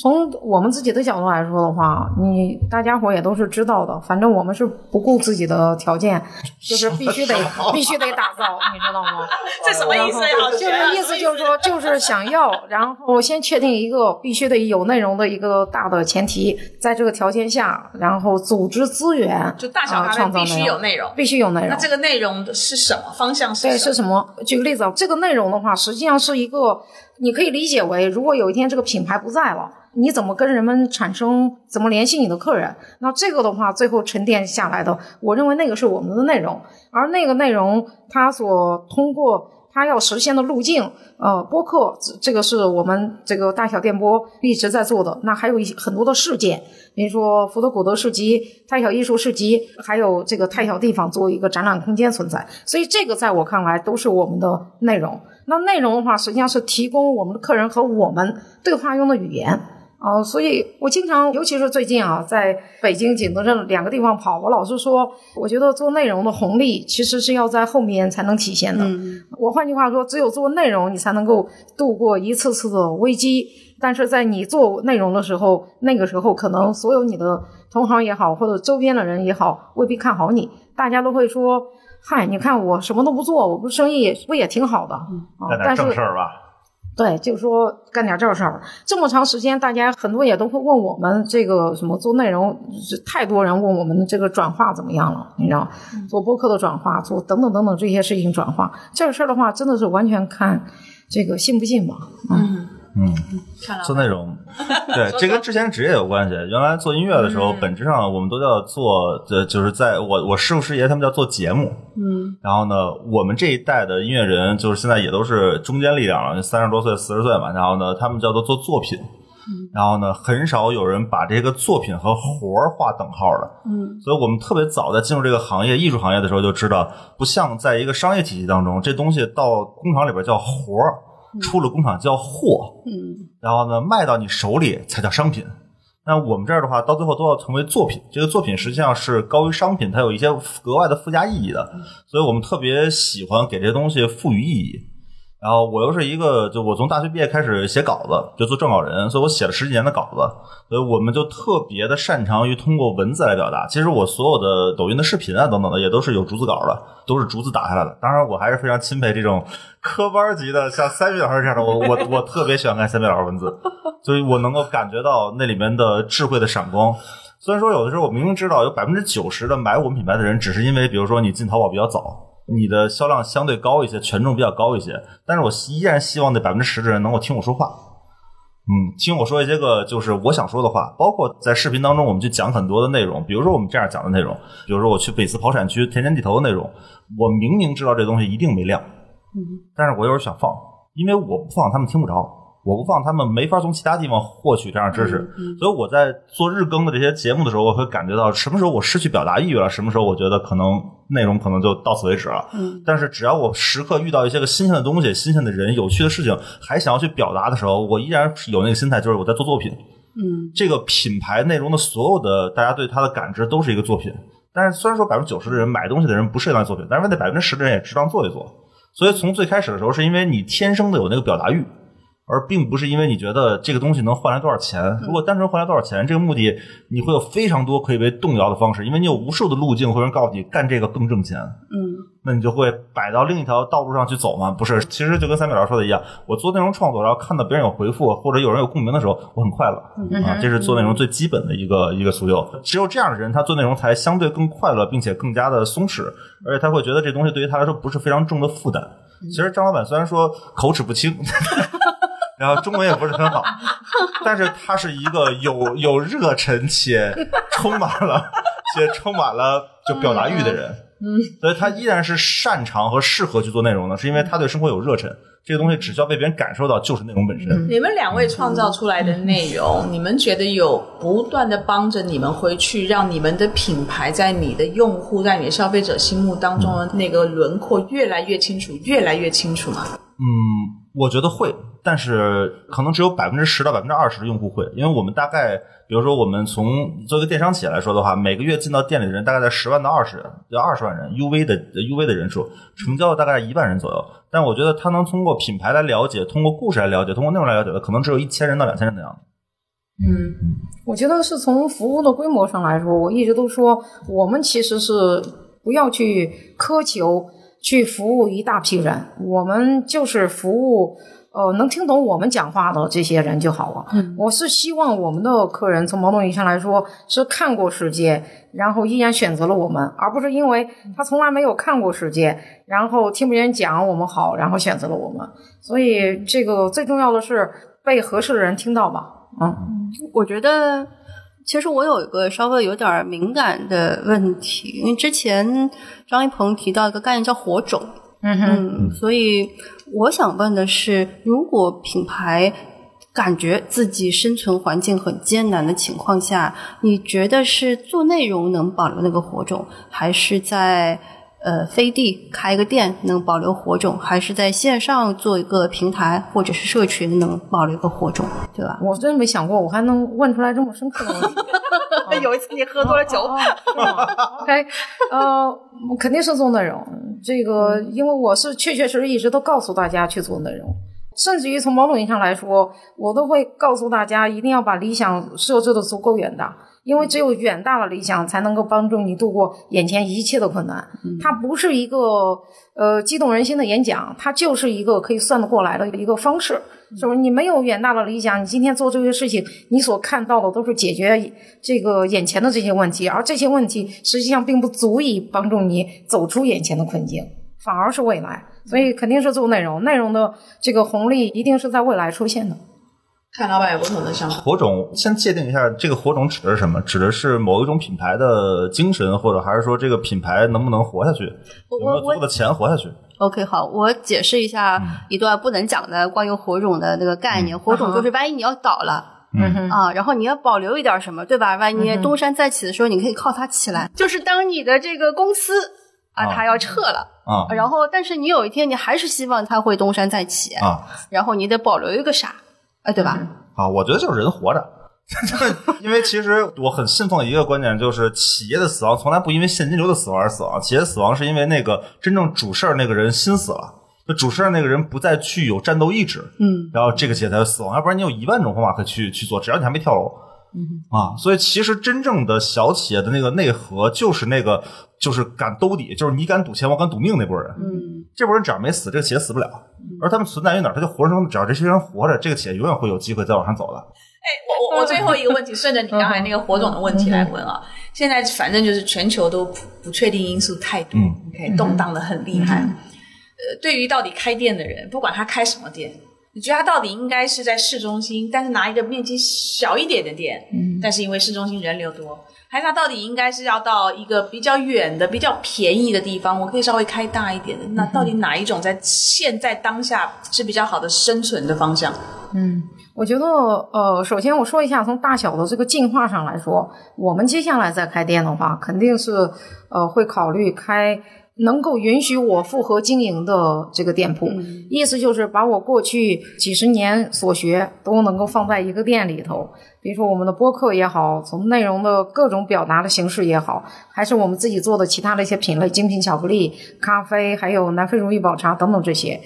从我们自己的角度来说的话，你大家伙也都是知道的，反正我们是不顾自己的条件，就是必须得 必须得打造，你知道吗？这什么意思呀？就是意思就是说，就是想要，然后先确定一个必须得有内容的一个大的前提，在这个条件下，然后组织资源，就大小啊咖啡必须有内容。必须有内容那。这个内容是什么？方向是对，什么？是什么？举个例子啊，这个内容的话，实际上是一个，你可以理解为，如果有一天这个品牌不在了，你怎么跟人们产生，怎么联系你的客人？那这个的话，最后沉淀下来的，我认为那个是我们的内容，而那个内容它所通过。它要实现的路径，呃，播客这这个是我们这个大小电波一直在做的。那还有一些很多的事件，比如说福德古德市集、太小艺术市集，还有这个太小地方作为一个展览空间存在。所以这个在我看来都是我们的内容。那内容的话，实际上是提供我们的客人和我们对话用的语言哦，所以我经常，尤其是最近啊，在北京、景德镇两个地方跑，我老是说，我觉得做内容的红利其实是要在后面才能体现的。嗯我换句话说，只有做内容，你才能够度过一次次的危机。但是在你做内容的时候，那个时候可能所有你的同行也好，或者周边的人也好，未必看好你，大家都会说：“嗨，你看我什么都不做，我不生意不也挺好的？”啊，干点但是正事儿吧。对，就说干点这事儿。这么长时间，大家很多也都会问我们这个什么做内容，太多人问我们这个转化怎么样了，你知道，做播客的转化，做等等等等这些事情转化，这个事儿的话，真的是完全看这个信不信吧。嗯，嗯，看了做内容，对，这跟之前职业有关系。原来做音乐的时候，嗯本质上我们都叫做，呃就是在我我师傅师爷他们叫做节目。嗯然后呢，我们这一代的音乐人，就是现在也都是中间力量了，三十多岁、四十岁嘛。然后呢，他们叫做做作品。然后呢，很少有人把这个作品和活儿划等号的。嗯所以我们特别早在进入这个行业、艺术行业的时候就知道，不像在一个商业体系当中，这东西到工厂里边叫活儿，出了工厂叫货。嗯然后呢，卖到你手里才叫商品。那我们这儿的话，到最后都要成为作品。这个作品实际上是高于商品，它有一些格外的附加意义的。所以我们特别喜欢给这些东西赋予意义。然后我又是一个，就我从大学毕业开始写稿子，就做撰稿人，所以我写了十几年的稿子，所以我们就特别的擅长于通过文字来表达。其实我所有的抖音的视频啊等等的，也都是有逐字稿的，都是逐字打下来的。当然，我还是非常钦佩这种科班级的，像三米老师这样的，我我我特别喜欢看三米老师文字，所以我能够感觉到那里面的智慧的闪光。虽然说有的时候我明明知道有百分之九十的买我们品牌的人，只是因为比如说你进淘宝比较早，你的销量相对高一些，权重比较高一些，但是我依然希望那百分之十的人能够听我说话。嗯，听我说一些个就是我想说的话，包括在视频当中我们去讲很多的内容，比如说我们这样讲的内容，比如说我去北四跑产区田间地头的内容，我明明知道这东西一定没量，但是我有点想放，因为我不放他们听不着，我不放他们没法从其他地方获取这样的知识，所以我在做日更的这些节目的时候，我会感觉到什么时候我失去表达欲了，什么时候我觉得可能内容可能就到此为止了。嗯但是只要我时刻遇到一些个新鲜的东西、新鲜的人、有趣的事情，还想要去表达的时候，我依然是有那个心态，就是我在做作品。嗯这个品牌内容的所有的大家对它的感知都是一个作品。但是虽然说百分之九十的人买东西的人不是当作品，但是那百分之十的人也值当做一做。所以从最开始的时候，是因为你天生的有那个表达欲，而并不是因为你觉得这个东西能换来多少钱。如果单纯换来多少钱，这个目的你会有非常多可以被动摇的方式，因为你有无数的路径会有人告诉你干这个更挣钱。嗯那你就会摆到另一条道路上去走嘛？不是，其实就跟三秒老师说的一样，我做内容创作，然后看到别人有回复或者有人有共鸣的时候，我很快乐、啊，这是做内容最基本的一个一个诉求。只有这样的人，他做内容才相对更快乐，并且更加的松弛，而且他会觉得这东西对于他来说不是非常重的负担。其实张老板虽然说口齿不清。然后中文也不是很好，但是他是一个有有热忱且充满了且充满了就表达欲的人。嗯，所以他依然是擅长和适合去做内容的，是因为他对生活有热忱。这个东西只需要被别人感受到，就是内容本身。你们两位创造出来的内容，你们觉得有不断的帮着你们回去，让你们的品牌在你的用户、在你的消费者心目当中的那个轮廓越来越清楚，越来越清楚吗？嗯，我觉得会，但是可能只有百分之十到百分之二十的用户会，因为我们大概，比如说我们从作为电商企业来说的话，每个月进到店里的人大概在十万到二十人，要二十万人，UV 的 UV 的人数，成交大概一万人左右。但我觉得他能通过品牌来了解，通过故事来了解，通过内容来了解的，可能只有一千人到两千人的样子。嗯，我觉得是从服务的规模上来说，我一直都说，我们其实是不要去苛求去服务一大批人，我们就是服务呃能听懂我们讲话的这些人就好了。嗯我是希望我们的客人从某种意义上来说是看过世界，然后依然选择了我们，而不是因为他从来没有看过世界，然后听别人讲我们好，然后选择了我们。所以这个最重要的是被合适的人听到吧。嗯。我觉得，其实我有一个稍微有点敏感的问题，因为之前张一鹏提到一个概念叫火种，嗯哼。嗯，所以我想问的是，如果品牌感觉自己生存环境很艰难的情况下，你觉得是做内容能保留那个火种，还是在呃飞地开一个店能保留火种，还是在线上做一个平台或者是社群能保留一个火种，对吧？我真没想过，我还能问出来这么深刻的问题。有一次你喝多了酒，哦是吗 OK，呃，肯定是做内容。这个，因为我是确确实实一直都告诉大家去做内容，甚至于从某种意义上来说，我都会告诉大家一定要把理想设置的足够远大，因为只有远大的理想才能够帮助你度过眼前一切的困难。它不是一个呃激动人心的演讲，它就是一个可以算得过来的一个方式。是不是？你没有远大的理想，你今天做这些事情，你所看到的都是解决这个眼前的这些问题，而这些问题实际上并不足以帮助你走出眼前的困境，反而是未来。所以肯定是做内容，内容的这个红利一定是在未来出现的。看老板有不同的想法。火种先界定一下，这个火种指的是什么？指的是某一种品牌的精神，或者还是说这个品牌能不能活下去，我有没有我我足够的钱活下去？OK，好，我解释一下一段不能讲的关于火种的那个概念。火种就是万一你要倒了。嗯哼啊，然后你要保留一点什么，对吧？万一东山再起的时候，你可以靠它起来。就是当你的这个公司啊，啊它要撤了，啊然后但是你有一天你还是希望它会东山再起，啊然后你得保留一个啥，啊，对吧？啊！我觉得就是人活着。因为其实我很信奉一个观点，就是企业的死亡从来不因为现金流的死亡而死亡，企业死亡是因为那个真正主事儿那个人心死了，就主事儿那个人不再具有战斗意志，嗯，然后这个企业才会死亡，要不然你有一万种方法可以去去做，只要你还没跳楼。啊，所以其实真正的小企业的那个内核就是那个，就是敢兜底，就是你敢赌钱，我敢赌命那波人。嗯，这波人只要没死，这个企业死不了。而他们存在于哪儿，他就活生生，只要这些人活着，这个企业永远会有机会再往上走的。哎我我我最后一个问题，顺着你刚才那个火种的问题来问啊。现在反正就是全球都不不确定因素太多嗯，OK，动荡的很厉害。呃，对于到底开店的人，不管他开什么店，你觉得它到底应该是在市中心，但是拿一个面积小一点的店，嗯但是因为市中心人流多，还是它到底应该是要到一个比较远的、比较便宜的地方，我可以稍微开大一点的？那到底哪一种在现在当下是比较好的生存的方向？嗯，我觉得呃，首先我说一下，从大小的这个进化上来说，我们接下来再开店的话，肯定是呃会考虑开能够允许我复合经营的这个店铺。意思就是把我过去几十年所学都能够放在一个店里头，比如说我们的播客也好，从内容的各种表达的形式也好，还是我们自己做的其他的一些品类，精品巧克力、咖啡，还有南非荣誉宝茶等等这些。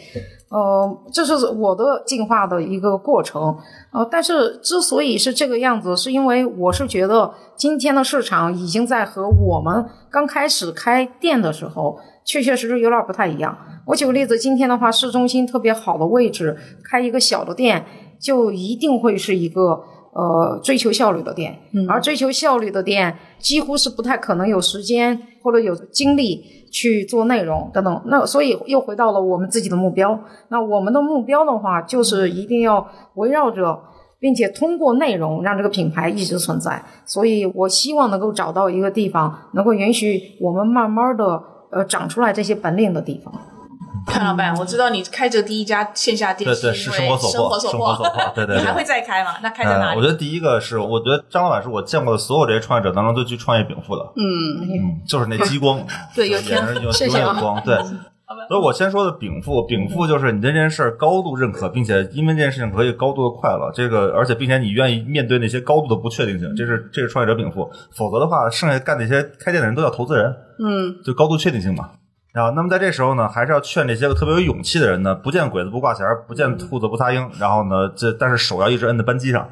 呃，这是我的进化的一个过程。呃，但是之所以是这个样子，是因为我是觉得今天的市场已经在和我们刚开始开店的时候，确确实实有点不太一样。我举个例子，今天的话，市中心特别好的位置，开一个小的店，就一定会是一个呃追求效率的店，而追求效率的店几乎是不太可能有时间或者有精力去做内容等等。那所以又回到了我们自己的目标。那我们的目标的话，就是一定要围绕着。并且通过内容让这个品牌一直存在，所以我希望能够找到一个地方，能够允许我们慢慢的呃长出来这些本领的地方。潘老板，我知道你开这第一家线下店对对是是生活所迫生活所迫 对对对你还会再开吗？那开在哪嗯，里？我觉得第一个是，我觉得张老板是我见过的所有这些创业者当中最具创业禀赋的。嗯，嗯，就是那激光，对有眼天神有有光，对。所以我先说的禀赋，禀赋就是你对这件事儿高度认可，并且因为这件事情可以高度的快乐，这个而且并且你愿意面对那些高度的不确定性，这是这是创业者禀赋。否则的话，剩下干那些开店的人都叫投资人，嗯，就高度确定性嘛。啊，那么在这时候呢，还是要劝这些个特别有勇气的人呢，不见鬼子不挂弦，不见兔子不撒鹰。然后呢，这但是手要一直摁在扳机上，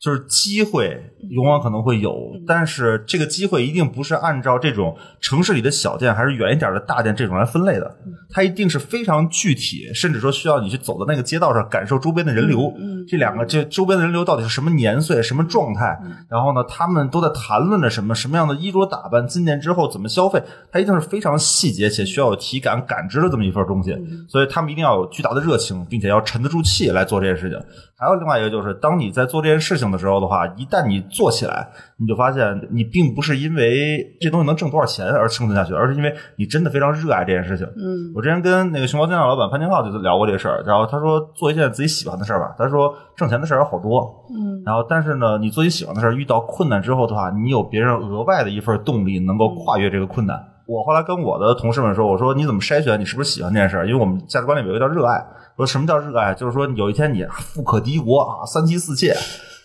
就是机会永远可能会有，但是这个机会一定不是按照这种城市里的小店还是远一点的大店这种来分类的，它一定是非常具体，甚至说需要你去走到那个街道上感受周边的人流。这两个这周边的人流到底是什么年岁、什么状态？然后呢，他们都在谈论着什么？什么样的衣着打扮？进店之后怎么消费？它一定是非常细节且需要有体感感知的这么一份东西。所以他们一定要有巨大的热情，并且要沉得住气来做这件事情。还有另外一个就是，当你在做这件事情的时候的话，一旦你做起来，你就发现你并不是因为这东西能挣多少钱而生存下去，而是因为你真的非常热爱这件事情。嗯，我之前跟那个熊猫酱料老板潘金浩就聊过这个事儿，然后他说做一件自己喜欢的事儿吧，他说挣钱的事儿有好多，嗯，然后但是呢，你做你喜欢的事儿，遇到困难之后的话，你有别人额外的一份动力能够跨越这个困难。我后来跟我的同事们说，我说你怎么筛选？你是不是喜欢这件事儿？因为我们价值观里有一个叫热爱。我说什么叫热爱？就是说有一天你富可敌国啊，三妻四妾。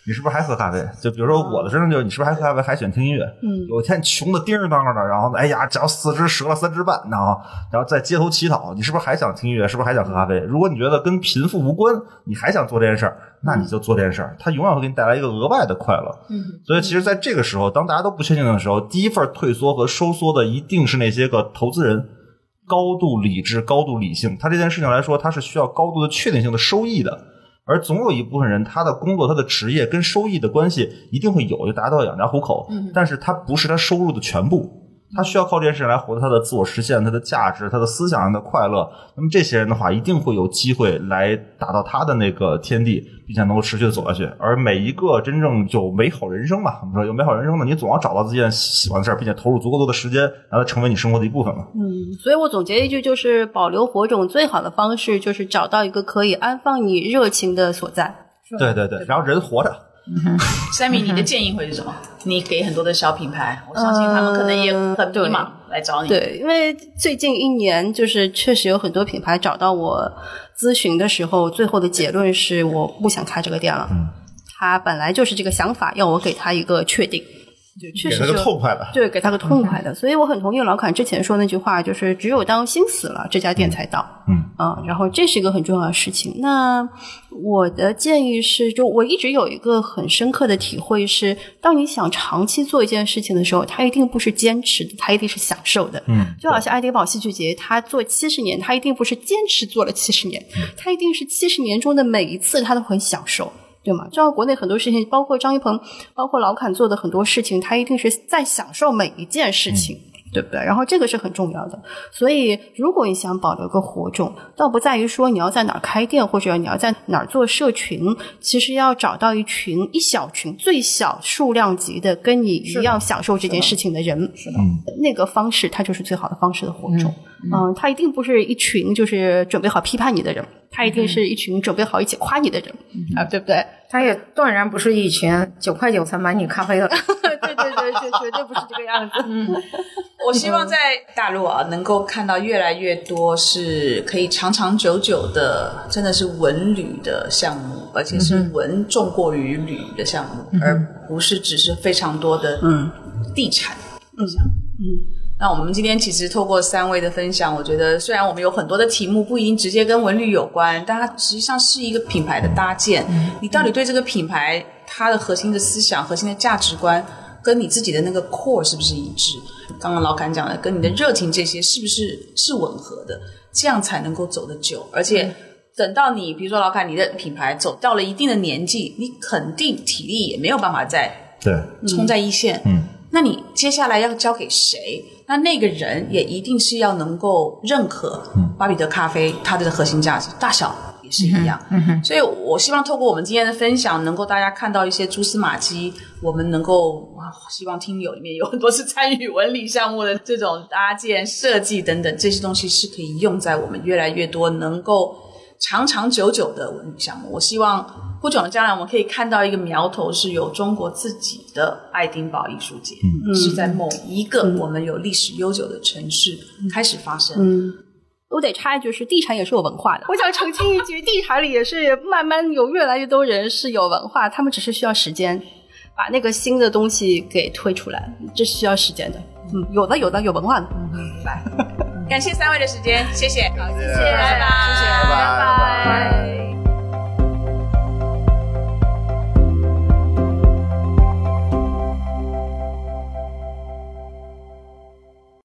你是不是还喝咖啡？就比如说我的身上就是，你是不是还喝咖啡，还喜欢听音乐？嗯，有一天穷的叮儿当的，然后哎呀，只要四肢折了三只半，然后然后在街头乞讨，你是不是还想听音乐？是不是还想喝咖啡？如果你觉得跟贫富无关，你还想做这件事儿，那你就做这件事儿，它永远会给你带来一个额外的快乐。嗯，所以其实在这个时候，当大家都不确定的时候，第一份退缩和收缩的一定是那些个投资人，高度理智、高度理性。他这件事情来说，他是需要高度的确定性的收益的。而总有一部分人，他的工作、他的职业跟收益的关系一定会有，就达到养家糊口。嗯但是他不是他收入的全部，他需要靠这件事情来获得他的自我实现、他的价值、他的思想上的快乐。那么这些人的话，一定会有机会来达到他的那个天地，并且能够持续的走下去。而每一个真正有美好人生吧，我们说有美好人生的，你总要找到自己喜欢的事儿，并且投入足够多的时间，让它成为你生活的一部分嘛。嗯，所以我总结一句，就是保留火种最好的方式就是找到一个可以安放你热情的所在。对对对，然后人活着。Sammy，你的建议会是什么？你给很多的小品牌，我相信他们可能也很迷茫来找你。对，因为最近一年就是确实有很多品牌找到我咨询的时候，最后的结论是我不想开这个店了。嗯，他本来就是这个想法，要我给他一个确定，就确给他个实是痛快的。对，给他个痛快的。所以我很同意老侃之前说那句话，就是只有当心死了，这家店才到。嗯啊，然后这是一个很重要的事情。那我的建议是，就我一直有一个很深刻的体会是，当你想长期做一件事情的时候，它一定不是坚持的，它一定是享受的。嗯，就好像爱丁堡戏剧节，他做七十年，他一定不是坚持做了七十年，他一定是七十年中的每一次，他都很享受。对吗？就像国内很多事情，包括张一鹏，包括老侃做的很多事情，他一定是在享受每一件事情。对不对？然后这个是很重要的，所以如果你想保留个火种，倒不在于说你要在哪儿开店，或者你要在哪儿做社群，其实要找到一群一小群最小数量级的跟你一样享受这件事情的人，是的，那个方式它就是最好的方式的火种。嗯，它一定不是一群就是准备好批判你的人，他一定是一群准备好一起夸你的人、啊，对不对？他也断然不是一群九块九才买你咖啡的。对对对，绝绝对不是这个样子。嗯我希望在大陆啊，能够看到越来越多是可以长长久久的，真的是文旅的项目，而且是文重过于旅的项目，而不是只是非常多的嗯地产嗯。嗯。那我们今天其实透过三位的分享，我觉得虽然我们有很多的题目不一定直接跟文旅有关，但它实际上是一个品牌的搭建。你到底对这个品牌它的核心的思想、核心的价值观，跟你自己的那个 core 是不是一致？刚刚老侃讲的，跟你的热情这些是不是是吻合的？这样才能够走得久，而且。等到你，比如说老侃，你的品牌走到了一定的年纪，你肯定体力也没有办法再对，冲在一线。嗯，那你接下来要交给谁？那那个人也一定是要能够认可巴比特咖啡它的核心价值，大小也是一样。所以我希望透过我们今天的分享，能够大家看到一些蛛丝马迹，我们能够啊希望听友里面有很多是参与文理项目的这种搭建、设计等等这些东西，是可以用在我们越来越多能够长长久久的文旅项目。我希望不久的将来，我们可以看到一个苗头，是有中国自己的爱丁堡艺术节，是在某一个我们有历史悠久的城市开始发生。嗯，我得插一句，是地产也是有文化的。我想澄清一句，地产里也是慢慢有越来越多人是有文化，他们只是需要时间把那个新的东西给推出来，这是需要时间的。嗯，有的有的有文化的。来，感谢三位的时间，谢谢。好，谢谢，拜拜。谢谢，拜拜。